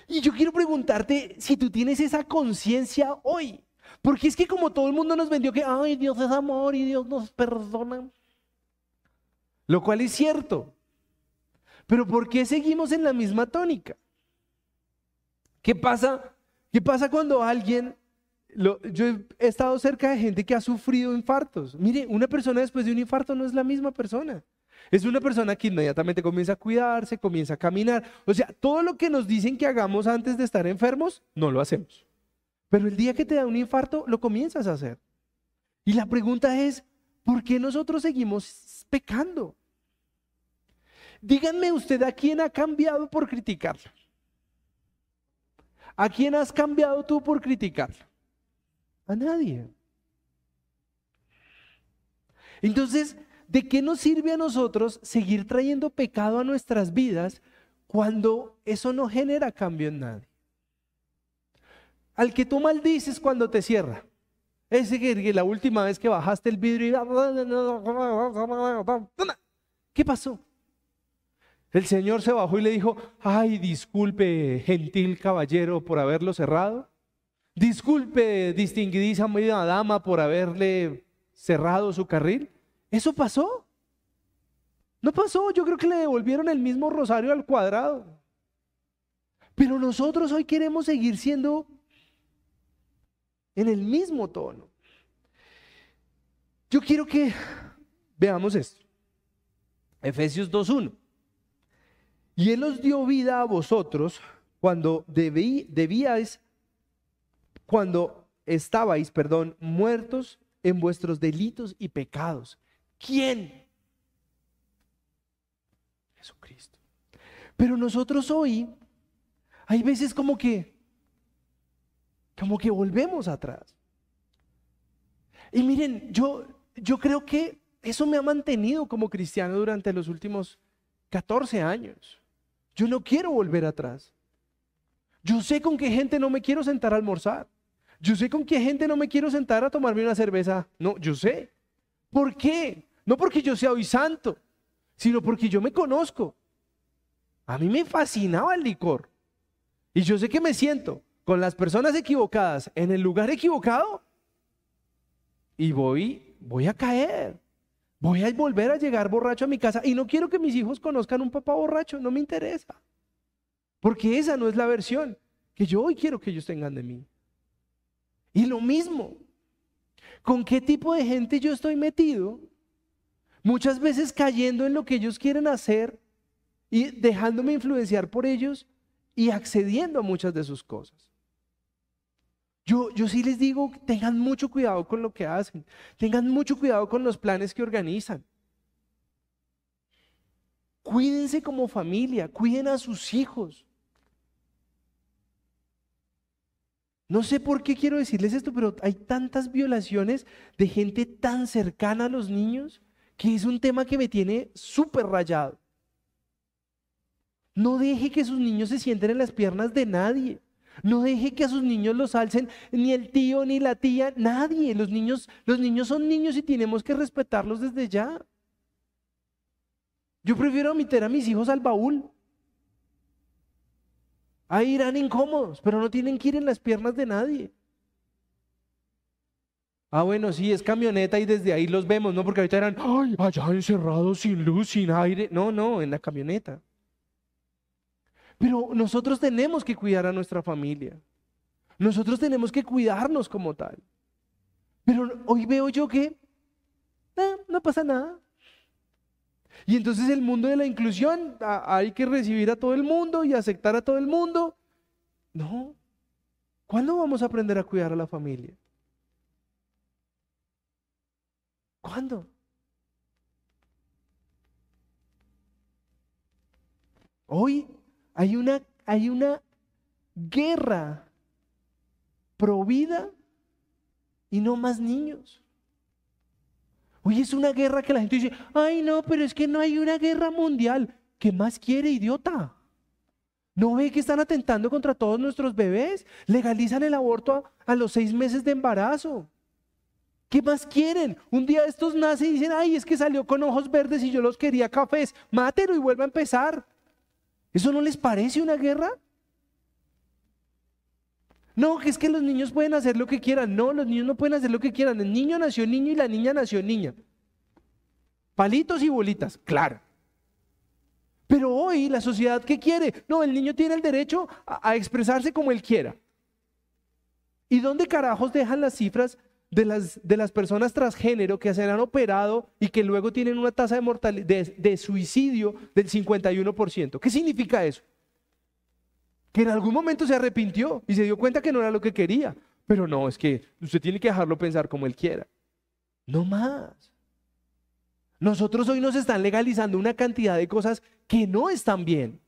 Y yo quiero preguntarte si tú tienes esa conciencia hoy. Porque es que como todo el mundo nos vendió que, ay, Dios es amor y Dios nos perdona. Lo cual es cierto. Pero ¿por qué seguimos en la misma tónica? ¿Qué pasa? ¿Qué pasa cuando alguien... yo he estado cerca de gente que ha sufrido infartos. Mire, una persona después de un infarto no es la misma persona. Es una persona que inmediatamente comienza a cuidarse, comienza a caminar. O sea, todo lo que nos dicen que hagamos antes de estar enfermos, no lo hacemos. Pero el día que te da un infarto, lo comienzas a hacer. Y la pregunta es, ¿por qué nosotros seguimos pecando? Díganme usted a quién ha cambiado por criticarlo. ¿A quién has cambiado tú por criticarlo? A nadie. Entonces, ¿de qué nos sirve a nosotros seguir trayendo pecado a nuestras vidas cuando eso no genera cambio en nadie? Al que tú maldices cuando te cierra. Ese que la última vez que bajaste el vidrio y... <laughs> ¿Qué pasó? El Señor se bajó y le dijo, ay, disculpe, gentil caballero, por haberlo cerrado. Disculpe, distinguidísima dama, por haberle cerrado su carril. ¿Eso pasó? No pasó, yo creo que le devolvieron el mismo rosario al cuadrado. Pero nosotros hoy queremos seguir siendo en el mismo tono. Yo quiero que veamos esto. Efesios 2.1. Y Él os dio vida a vosotros cuando debí, debíais, cuando estabais, perdón, muertos en vuestros delitos y pecados ¿Quién? Jesucristo. Pero nosotros hoy, hay veces como que, como que volvemos atrás. Y miren, yo, yo creo que eso me ha mantenido como cristiano durante los últimos 14 años. Yo no quiero volver atrás. Yo sé con qué gente no me quiero sentar a almorzar. Yo sé con qué gente no me quiero sentar a tomarme una cerveza. No, yo sé. ¿Por qué? No porque yo sea hoy santo, sino porque yo me conozco. A mí me fascinaba el licor. Y yo sé que me siento con las personas equivocadas en el lugar equivocado y voy, voy a caer. Voy a volver a llegar borracho a mi casa y no quiero que mis hijos conozcan un papá borracho, no me interesa. Porque esa no es la versión que yo hoy quiero que ellos tengan de mí. Y lo mismo, ¿con qué tipo de gente yo estoy metido? Muchas veces cayendo en lo que ellos quieren hacer y dejándome influenciar por ellos y accediendo a muchas de sus cosas. Yo, yo sí les digo, tengan mucho cuidado con lo que hacen, tengan mucho cuidado con los planes que organizan. Cuídense como familia, cuiden a sus hijos. No sé por qué quiero decirles esto, pero hay tantas violaciones de gente tan cercana a los niños que es un tema que me tiene súper rayado. No deje que sus niños se sienten en las piernas de nadie. No deje que a sus niños los alcen ni el tío ni la tía, nadie. Los niños, los niños son niños y tenemos que respetarlos desde ya. Yo prefiero meter a mis hijos al baúl. Ahí irán incómodos, pero no tienen que ir en las piernas de nadie. Ah, bueno, sí, es camioneta y desde ahí los vemos, ¿no? Porque ahorita eran, ay, allá encerrados, sin luz, sin aire. No, no, en la camioneta. Pero nosotros tenemos que cuidar a nuestra familia. Nosotros tenemos que cuidarnos como tal. Pero hoy veo yo que no pasa nada. Y entonces el mundo de la inclusión, hay que recibir a todo el mundo y aceptar a todo el mundo. No. ¿Cuándo vamos a aprender a cuidar a la familia? ¿Cuándo? Hoy hay una, hay una guerra pro vida y no más niños. Hoy es una guerra que la gente dice, ay no, pero es que no hay una guerra mundial. ¿Qué más quiere, idiota? ¿No ve que están atentando contra todos nuestros bebés? Legalizan el aborto a, a los seis meses de embarazo. ¿Qué más quieren? Un día estos nacen y dicen, ay, es que salió con ojos verdes y yo los quería cafés. Mátelo y vuelva a empezar. ¿Eso no les parece una guerra? No, que es que los niños pueden hacer lo que quieran. No, los niños no pueden hacer lo que quieran. El niño nació niño y la niña nació niña. Palitos y bolitas, claro. Pero hoy la sociedad, ¿qué quiere? No, el niño tiene el derecho a, expresarse como él quiera. ¿Y dónde carajos dejan las cifras de las, de las personas transgénero que se han operado y que luego tienen una tasa de, mortalidad, de suicidio del 51%? ¿Qué significa eso? que en algún momento se arrepintió y se dio cuenta que no era lo que quería. Pero no, es que usted tiene que dejarlo pensar como él quiera. No más. Nosotros hoy nos están legalizando una cantidad de cosas que no están bien.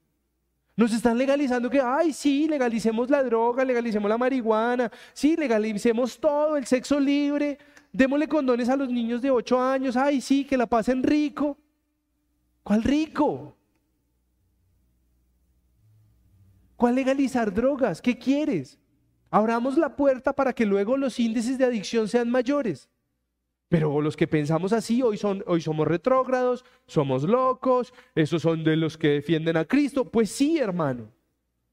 Nos están legalizando que, ay, sí, legalicemos la droga, legalicemos la marihuana, sí, legalicemos todo, el sexo libre, démosle condones a los niños de 8 años, ay, sí, que la pasen rico. ¿Cuál rico? ¿Cuál legalizar drogas? ¿Qué quieres? Abramos la puerta para que luego los índices de adicción sean mayores. Pero los que pensamos así hoy, son, hoy somos retrógrados, somos locos, esos son de los que defienden a Cristo. Pues sí, hermano.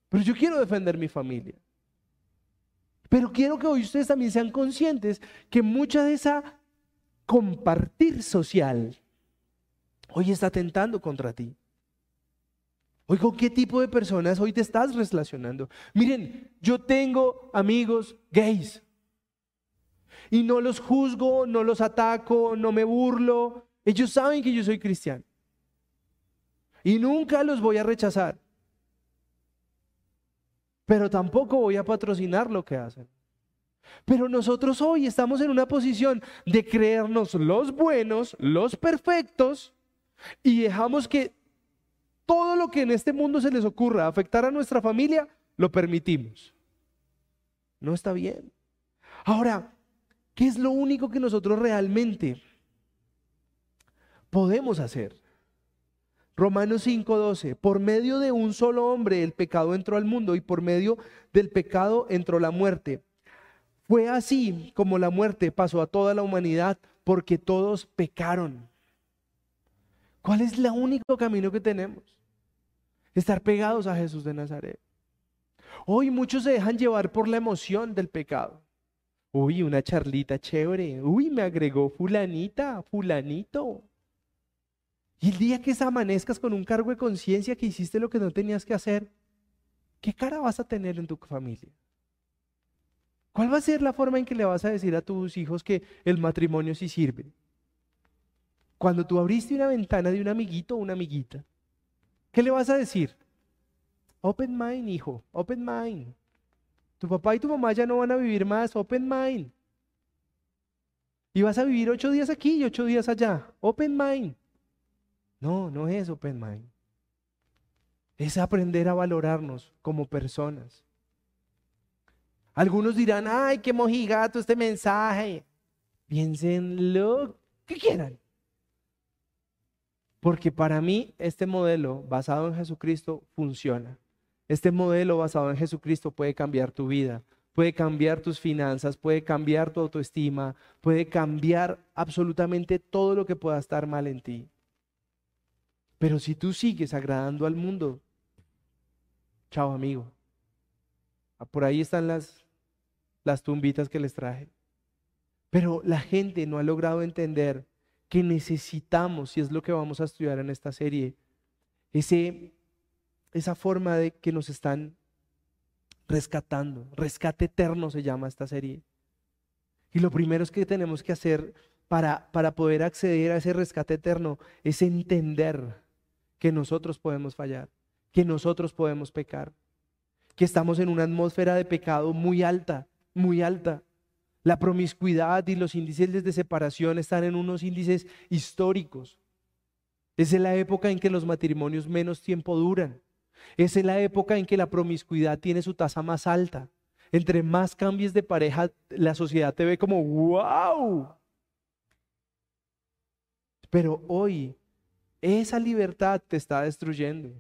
Pero yo quiero defender mi familia. Pero quiero que hoy ustedes también sean conscientes que mucha de esa compartir social hoy está tentando contra ti. Hoy, ¿con qué tipo de personas hoy te estás relacionando? Miren, yo tengo amigos gays. Y no los juzgo, no los ataco, no me burlo. Ellos saben que yo soy cristiano. Y nunca los voy a rechazar. Pero tampoco voy a patrocinar lo que hacen. Pero nosotros hoy estamos en una posición de creernos los buenos, los perfectos, y dejamos que todo lo que en este mundo se les ocurra afectar a nuestra familia, lo permitimos. No está bien. Ahora, ¿qué es lo único que nosotros realmente podemos hacer? Romanos 5:12, por medio de un solo hombre el pecado entró al mundo y por medio del pecado entró la muerte. Fue así como la muerte pasó a toda la humanidad porque todos pecaron. ¿Cuál es el único camino que tenemos? estar pegados a Jesús de Nazaret. Hoy muchos se dejan llevar por la emoción del pecado. Uy, una charlita chévere. Uy, me agregó fulanita, fulanito. Y el día que amanezcas con un cargo de conciencia que hiciste lo que no tenías que hacer, ¿qué cara vas a tener en tu familia? ¿Cuál va a ser la forma en que le vas a decir a tus hijos que el matrimonio sí sirve? Cuando tú abriste una ventana de un amiguito o una amiguita ¿Qué le vas a decir? Open mind, hijo, open mind. Tu papá y tu mamá ya no van a vivir más, open mind. Y vas a vivir ocho días aquí y ocho días allá, open mind. No, no es open mind. Es aprender a valorarnos como personas. Algunos dirán, ay, qué mojigato este mensaje. Piensen lo que quieran. Porque para mí este modelo basado en Jesucristo funciona. Este modelo basado en Jesucristo puede cambiar tu vida, puede cambiar tus finanzas, puede cambiar tu autoestima, puede cambiar absolutamente todo lo que pueda estar mal en ti. Pero si tú sigues agradando al mundo, chao amigo. Ah, por ahí están las, las tumbitas que les traje. Pero la gente no ha logrado entender que necesitamos, y es lo que vamos a estudiar en esta serie, ese, esa forma de que nos están rescatando. Rescate eterno se llama esta serie. Y lo primero es que tenemos que hacer para, para poder acceder a ese rescate eterno es entender que nosotros podemos fallar, que nosotros podemos pecar, que estamos en una atmósfera de pecado muy alta, muy alta. La promiscuidad y los índices de separación están en unos índices históricos. Es la época en que los matrimonios menos tiempo duran. Es en la época en que la promiscuidad tiene su tasa más alta. Entre más cambies de pareja, la sociedad te ve como, wow. Pero hoy esa libertad te está destruyendo.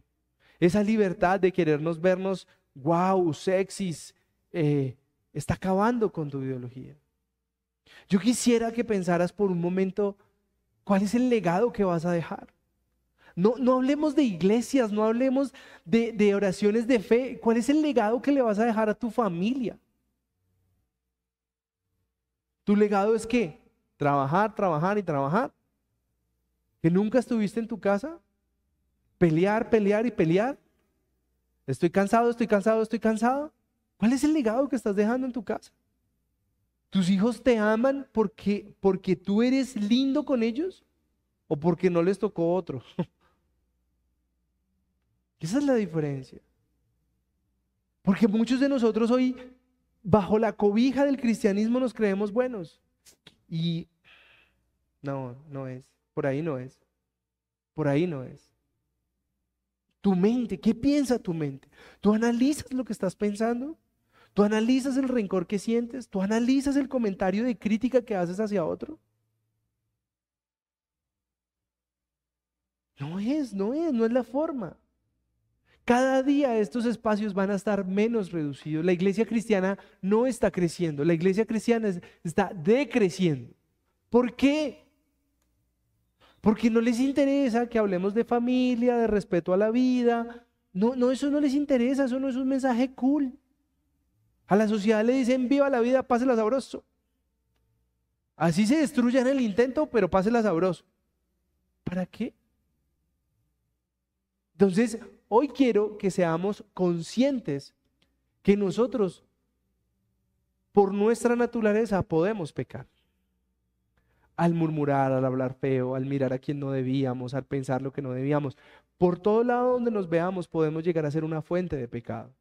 Esa libertad de querernos vernos, wow, sexys, eh, está acabando con tu ideología. Yo quisiera que pensaras por un momento cuál es el legado que vas a dejar. No, no hablemos de iglesias, no hablemos de, oraciones de fe. ¿Cuál es el legado que le vas a dejar a tu familia? Tu legado es que trabajar, trabajar y trabajar. Que nunca estuviste en tu casa. Pelear, pelear y pelear. Estoy cansado, estoy cansado, estoy cansado. ¿Cuál es el legado que estás dejando en tu casa? ¿Tus hijos te aman porque, porque tú eres lindo con ellos o porque no les tocó otro? <laughs> Esa es la diferencia. Porque muchos de nosotros hoy, bajo la cobija del cristianismo, nos creemos buenos. Y no, no es. Por ahí no es. Por ahí no es. Tu mente, ¿qué piensa tu mente? ¿Tú analizas lo que estás pensando? ¿Tú analizas el rencor que sientes? ¿Tú analizas el comentario de crítica que haces hacia otro? No es, no es, no es la forma. Cada día estos espacios van a estar menos reducidos. La iglesia cristiana no está creciendo, la iglesia cristiana está decreciendo. ¿Por qué? Porque no les interesa que hablemos de familia, de respeto a la vida. No, no, eso no les interesa, eso no es un mensaje cool. A la sociedad le dicen viva la vida, pásela sabroso. Así se destruye en el intento, pero pásela sabroso. ¿Para qué? Entonces, hoy quiero que seamos conscientes que nosotros, por nuestra naturaleza, podemos pecar. Al murmurar, al hablar feo, al mirar a quien no debíamos, al pensar lo que no debíamos. Por todo lado donde nos veamos podemos llegar a ser una fuente de pecado.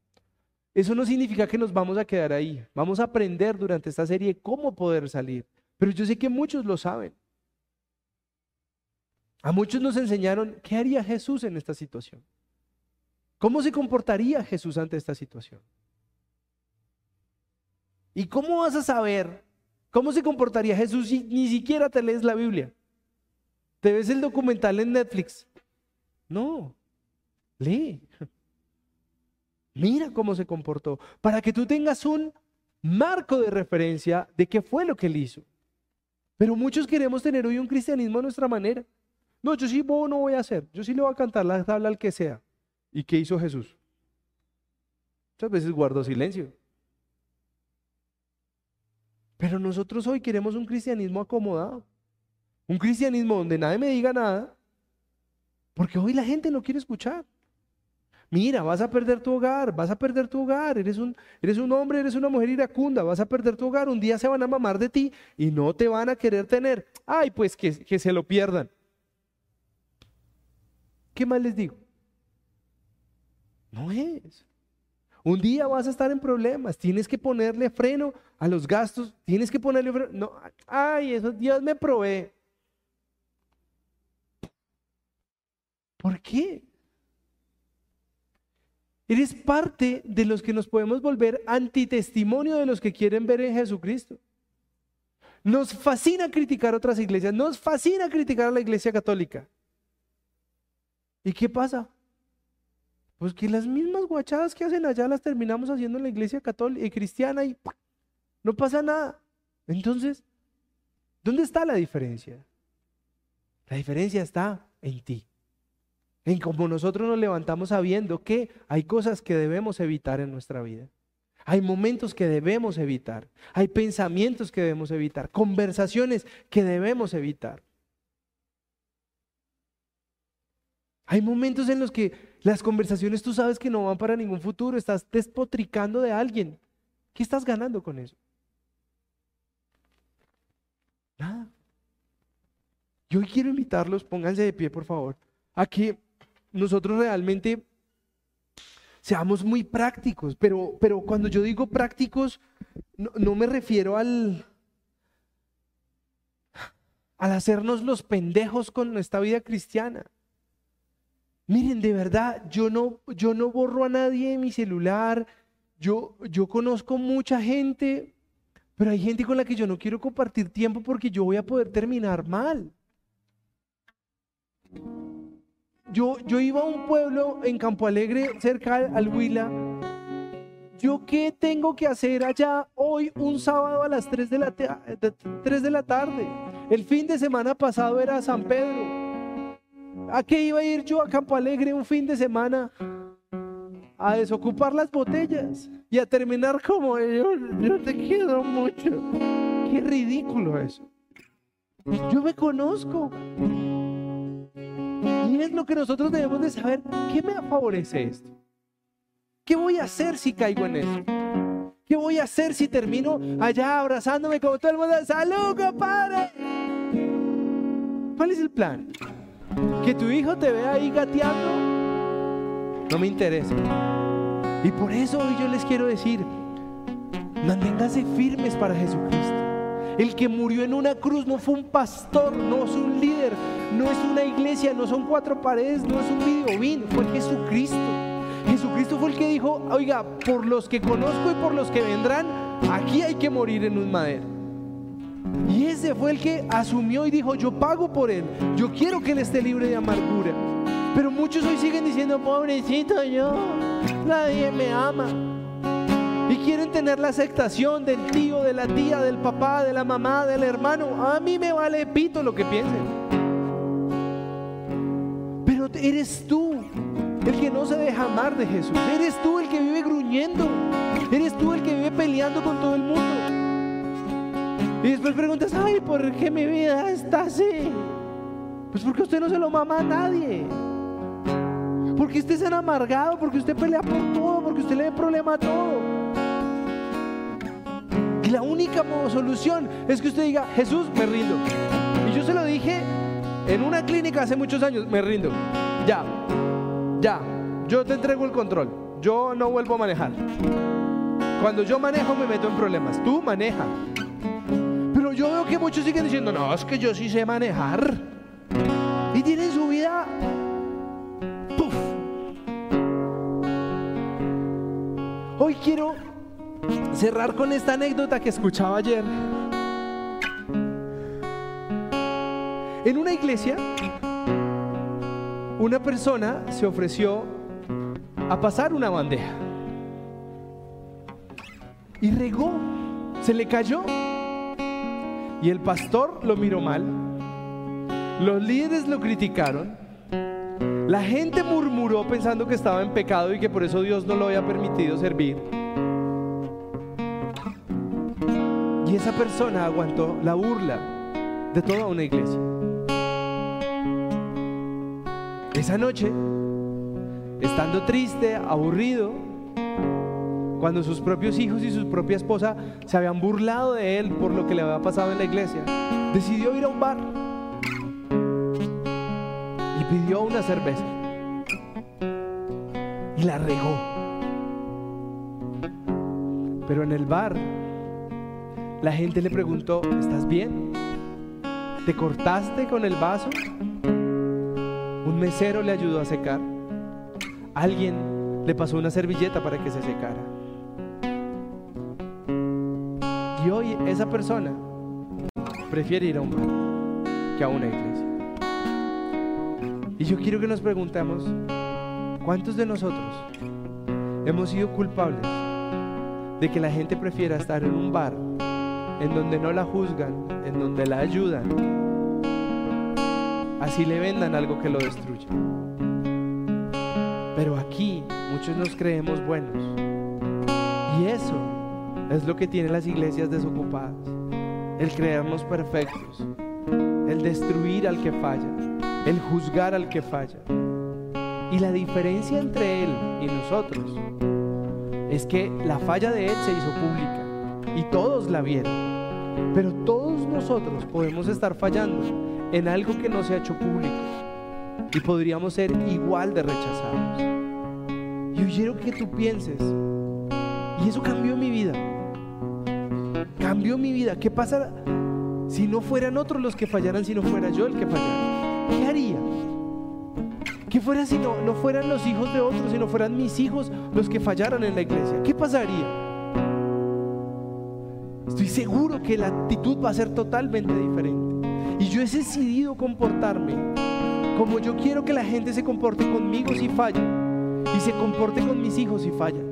Eso no significa que nos vamos a quedar ahí. Vamos a aprender durante esta serie cómo poder salir. Pero yo sé que muchos lo saben. A muchos nos enseñaron qué haría Jesús en esta situación. ¿Cómo se comportaría Jesús ante esta situación? ¿Y cómo vas a saber cómo se comportaría Jesús si ni siquiera te lees la Biblia? ¿Te ves el documental en Netflix? No, lee. <laughs> Mira cómo se comportó, para que tú tengas un marco de referencia de qué fue lo que él hizo. Pero muchos queremos tener hoy un cristianismo a nuestra manera. No, yo sí no voy a hacer, yo sí le voy a cantar la tabla al que sea. ¿Y qué hizo Jesús? Muchas veces guardó silencio. Pero nosotros hoy queremos un cristianismo acomodado. Un cristianismo donde nadie me diga nada. Porque hoy la gente no quiere escuchar. Mira, vas a perder tu hogar, vas a perder tu hogar, eres un, eres un hombre, eres una mujer iracunda, vas a perder tu hogar, un día se van a mamar de ti y no te van a querer tener. Ay, pues que, que se lo pierdan. ¿Qué más les digo? No es. Un día vas a estar en problemas, tienes que ponerle freno a los gastos, tienes que ponerle freno. No, ay, eso Dios me provee. ¿Por qué? Eres parte de los que nos podemos volver antitestimonio de los que quieren ver en Jesucristo. Nos fascina criticar otras iglesias, nos fascina criticar a la iglesia católica. ¿Y qué pasa? Pues que las mismas guachadas que hacen allá las terminamos haciendo en la iglesia católica y cristiana y no pasa nada. Entonces, ¿dónde está la diferencia? La diferencia está en ti. En cómo nosotros nos levantamos sabiendo que hay cosas que debemos evitar en nuestra vida. Hay momentos que debemos evitar. Hay pensamientos que debemos evitar. Conversaciones que debemos evitar. Hay momentos en los que las conversaciones tú sabes que no van para ningún futuro, estás despotricando de alguien. ¿Qué estás ganando con eso? Nada. Yo quiero invitarlos, pónganse de pie por favor, a que nosotros realmente seamos muy prácticos, pero, pero cuando yo digo prácticos, no, no me refiero al, al hacernos los pendejos con esta vida cristiana. Miren, de verdad, yo no, yo no borro a nadie en mi celular. Yo, yo conozco mucha gente, pero hay gente con la que yo no quiero compartir tiempo porque yo voy a poder terminar mal. Yo, yo iba a un pueblo en Campo Alegre, cerca al Huila. ¿Yo qué tengo que hacer allá hoy, un sábado a las 3 de la, 3 de la tarde? El fin de semana pasado era San Pedro. ¿A qué iba a ir yo a Campo Alegre un fin de semana? A desocupar las botellas y a terminar como yo, yo te quiero mucho. Qué ridículo eso. Yo me conozco. Y es lo que nosotros debemos de saber. ¿Qué me favorece esto? ¿Qué voy a hacer si caigo en eso? ¿Qué voy a hacer si termino allá abrazándome como todo el mundo? ¡Salud, compadre! ¿Cuál es el plan? Que tu hijo te vea ahí gateando, no me interesa. Y por eso hoy yo les quiero decir, manténganse firmes para Jesucristo. El que murió en una cruz no fue un pastor, no es un líder, no es una iglesia, no son cuatro paredes, no es un videobin, fue Jesucristo. Jesucristo fue el que dijo, oiga, por los que conozco y por los que vendrán, aquí hay que morir en un madero. Y ese fue el que asumió y dijo, yo pago por él, yo quiero que él esté libre de amargura. Pero muchos hoy siguen diciendo, pobrecito yo, nadie me ama. Y quieren tener la aceptación del tío, de la tía, del papá, de la mamá, del hermano. A mí me vale pito lo que piensen. Pero eres tú el que no se deja amar de Jesús. Eres tú el que vive gruñendo. Eres tú el que vive peleando con todo el mundo. Y después preguntas, ay, ¿por qué mi vida está así? Pues porque usted no se lo mama a nadie. Porque usted es amargado, porque usted pelea por todo, porque usted le da problema a todo. Y la única solución es que usted diga, Jesús, me rindo. Y yo se lo dije en una clínica hace muchos años, me rindo. Ya, ya, yo te entrego el control. Yo no vuelvo a manejar. Cuando yo manejo me meto en problemas. Tú maneja yo veo que muchos siguen diciendo, no, es que yo sí sé manejar. Y tienen su vida. ¡Puf! Hoy quiero cerrar con esta anécdota que escuchaba ayer. En una iglesia, una persona se ofreció a pasar una bandeja. Y regó, se le cayó y el pastor lo miró mal. Los líderes lo criticaron. La gente murmuró pensando que estaba en pecado y que por eso Dios no lo había permitido servir. Y esa persona aguantó la burla de toda una iglesia. Esa noche, estando triste, aburrido, cuando sus propios hijos y su propia esposa se habían burlado de él por lo que le había pasado en la iglesia, decidió ir a un bar y pidió una cerveza y la regó. Pero en el bar la gente le preguntó, ¿estás bien? ¿Te cortaste con el vaso? Un mesero le ayudó a secar. Alguien le pasó una servilleta para que se secara. Y hoy esa persona prefiere ir a un bar que a una iglesia. Y yo quiero que nos preguntemos, ¿cuántos de nosotros hemos sido culpables de que la gente prefiera estar en un bar en donde no la juzgan, en donde la ayudan, así le vendan algo que lo destruya? Pero aquí muchos nos creemos buenos. Y eso es lo que tienen las iglesias desocupadas. El creernos perfectos. El destruir al que falla. El juzgar al que falla. Y la diferencia entre él y nosotros es que la falla de él se hizo pública y todos la vieron. Pero todos nosotros podemos estar fallando en algo que no se ha hecho público y podríamos ser igual de rechazados. Yo quiero que tú pienses, y eso cambió mi vida. Cambió mi vida. ¿Qué pasa si no fueran otros los que fallaran, si no fuera yo el que fallara? ¿Qué haría? ¿Qué fuera si no, no fueran los hijos de otros, si no fueran mis hijos los que fallaran en la iglesia? ¿Qué pasaría? Estoy seguro que la actitud va a ser totalmente diferente. Y yo he decidido comportarme como yo quiero que la gente se comporte conmigo si falla y se comporte con mis hijos si falla.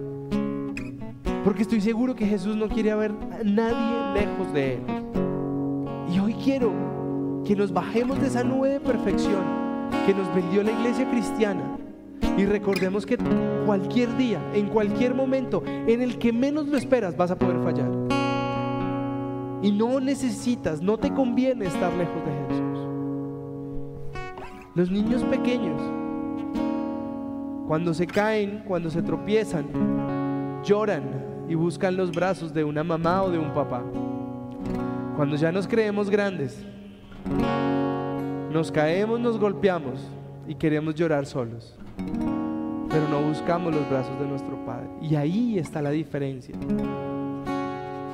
Porque estoy seguro que Jesús no quiere ver a nadie lejos de Él. Y hoy quiero que nos bajemos de esa nube de perfección que nos vendió la iglesia cristiana y recordemos que cualquier día, en cualquier momento, en el que menos lo esperas, vas a poder fallar. Y no necesitas, no te conviene estar lejos de Jesús. Los niños pequeños, cuando se caen, cuando se tropiezan, lloran y buscan los brazos de una mamá o de un papá. Cuando ya nos creemos grandes, nos caemos, nos golpeamos y queremos llorar solos, pero no buscamos los brazos de nuestro Padre. Y ahí está la diferencia.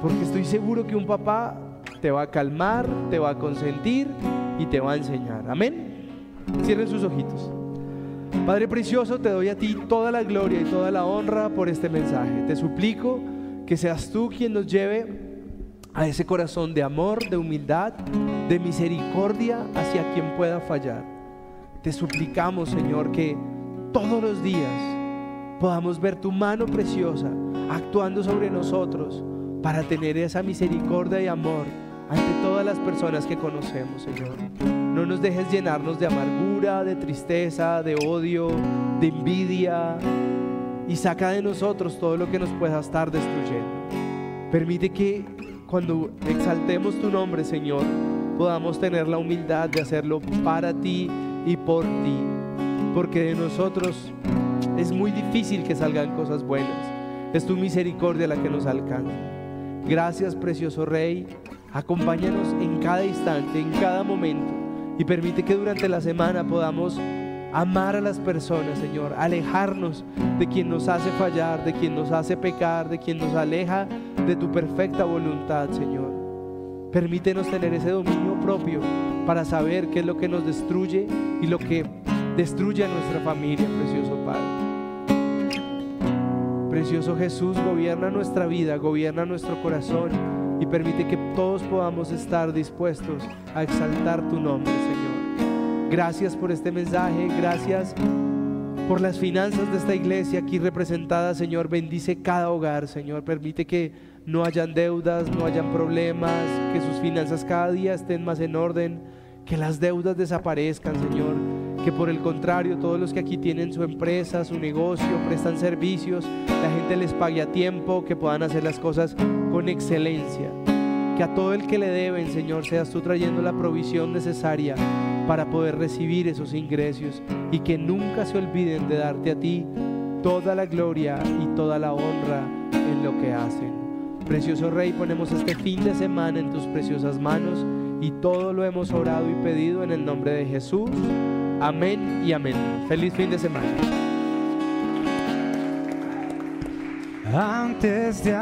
Porque estoy seguro que un papá te va a calmar, te va a consentir y te va a enseñar. Amén. Cierren sus ojitos. Padre precioso, te doy a ti toda la gloria y toda la honra por este mensaje. Te suplico que seas tú quien nos lleve a ese corazón de amor, de humildad, de misericordia hacia quien pueda fallar. Te suplicamos, Señor, que todos los días podamos ver tu mano preciosa actuando sobre nosotros para tener esa misericordia y amor ante todas las personas que conocemos, Señor. No nos dejes llenarnos de amargura, de tristeza, de odio, de envidia y saca de nosotros todo lo que nos pueda estar destruyendo. Permite que cuando exaltemos tu nombre, Señor, podamos tener la humildad de hacerlo para ti y por ti. Porque de nosotros es muy difícil que salgan cosas buenas. Es tu misericordia la que nos alcanza. Gracias, precioso Rey. Acompáñanos en cada instante, en cada momento. Y permite que durante la semana podamos amar a las personas, Señor. Alejarnos de quien nos hace fallar, de quien nos hace pecar, de quien nos aleja de tu perfecta voluntad, Señor. Permítenos tener ese dominio propio para saber qué es lo que nos destruye y lo que destruye a nuestra familia, precioso Padre. Precioso Jesús, gobierna nuestra vida, gobierna nuestro corazón y permite que todos podamos estar dispuestos a exaltar tu nombre, Señor. Gracias por este mensaje, gracias por las finanzas de esta iglesia aquí representada, Señor. Bendice cada hogar, Señor. Permite que no hayan deudas, no hayan problemas, que sus finanzas cada día estén más en orden, que las deudas desaparezcan, Señor que por el contrario todos los que aquí tienen su empresa, su negocio, prestan servicios, la gente les pague a tiempo, que puedan hacer las cosas con excelencia. Que a todo el que le deben, Señor, seas tú trayendo la provisión necesaria para poder recibir esos ingresos y que nunca se olviden de darte a ti toda la gloria y toda la honra en lo que hacen. Precioso Rey, ponemos este fin de semana en tus preciosas manos y todo lo hemos orado y pedido en el nombre de Jesús. Amén y amén. Feliz fin de semana. Antes de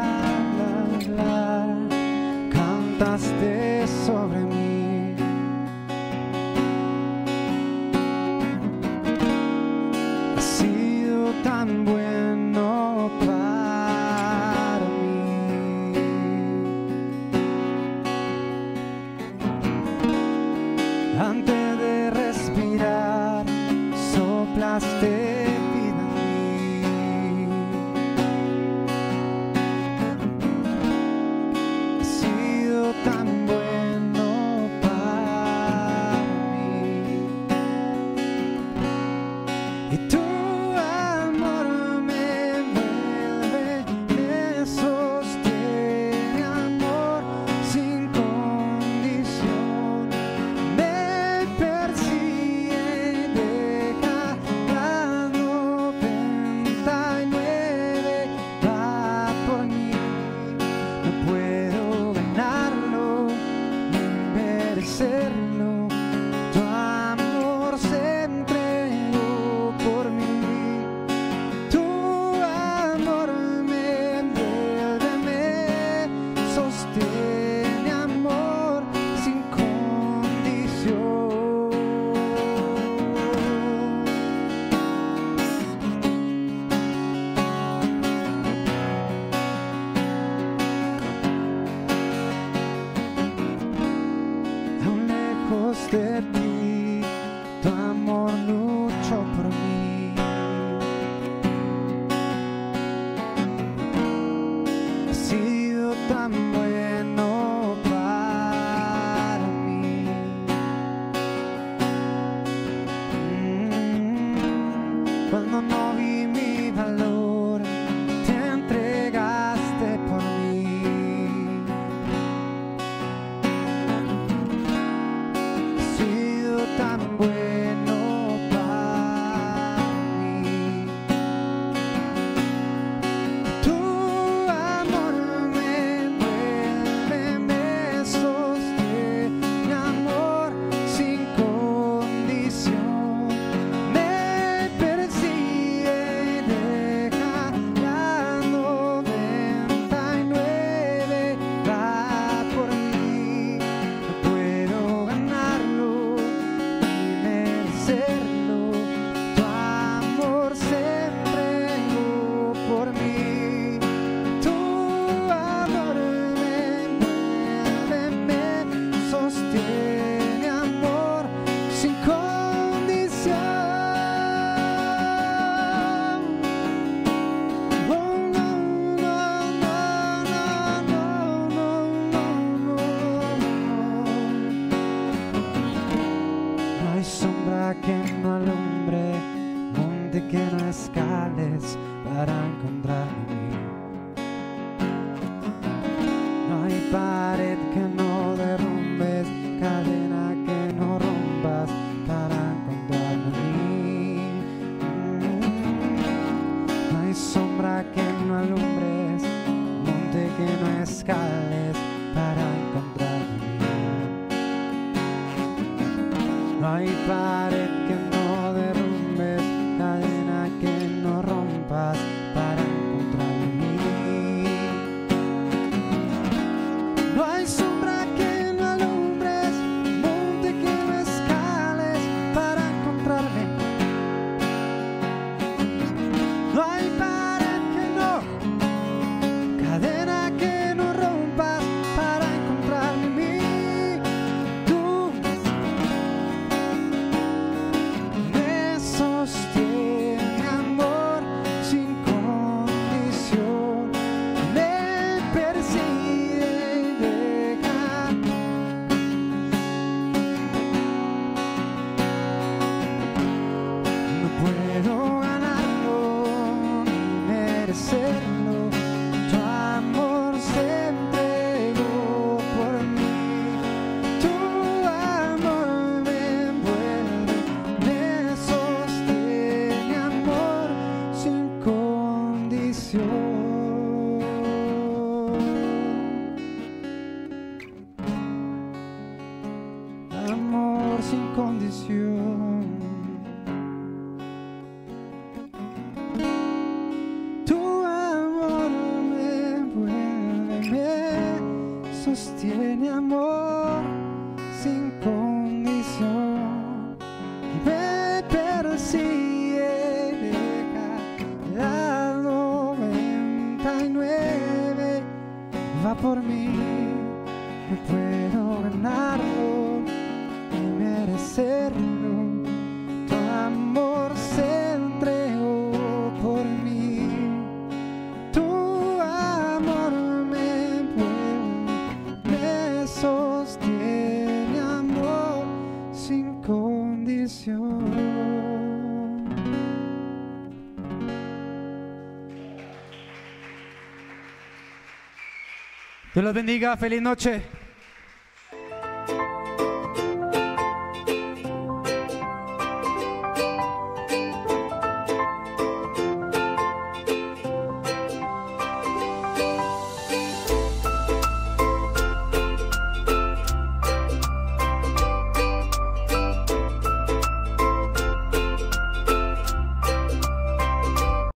Dios los bendiga, feliz noche.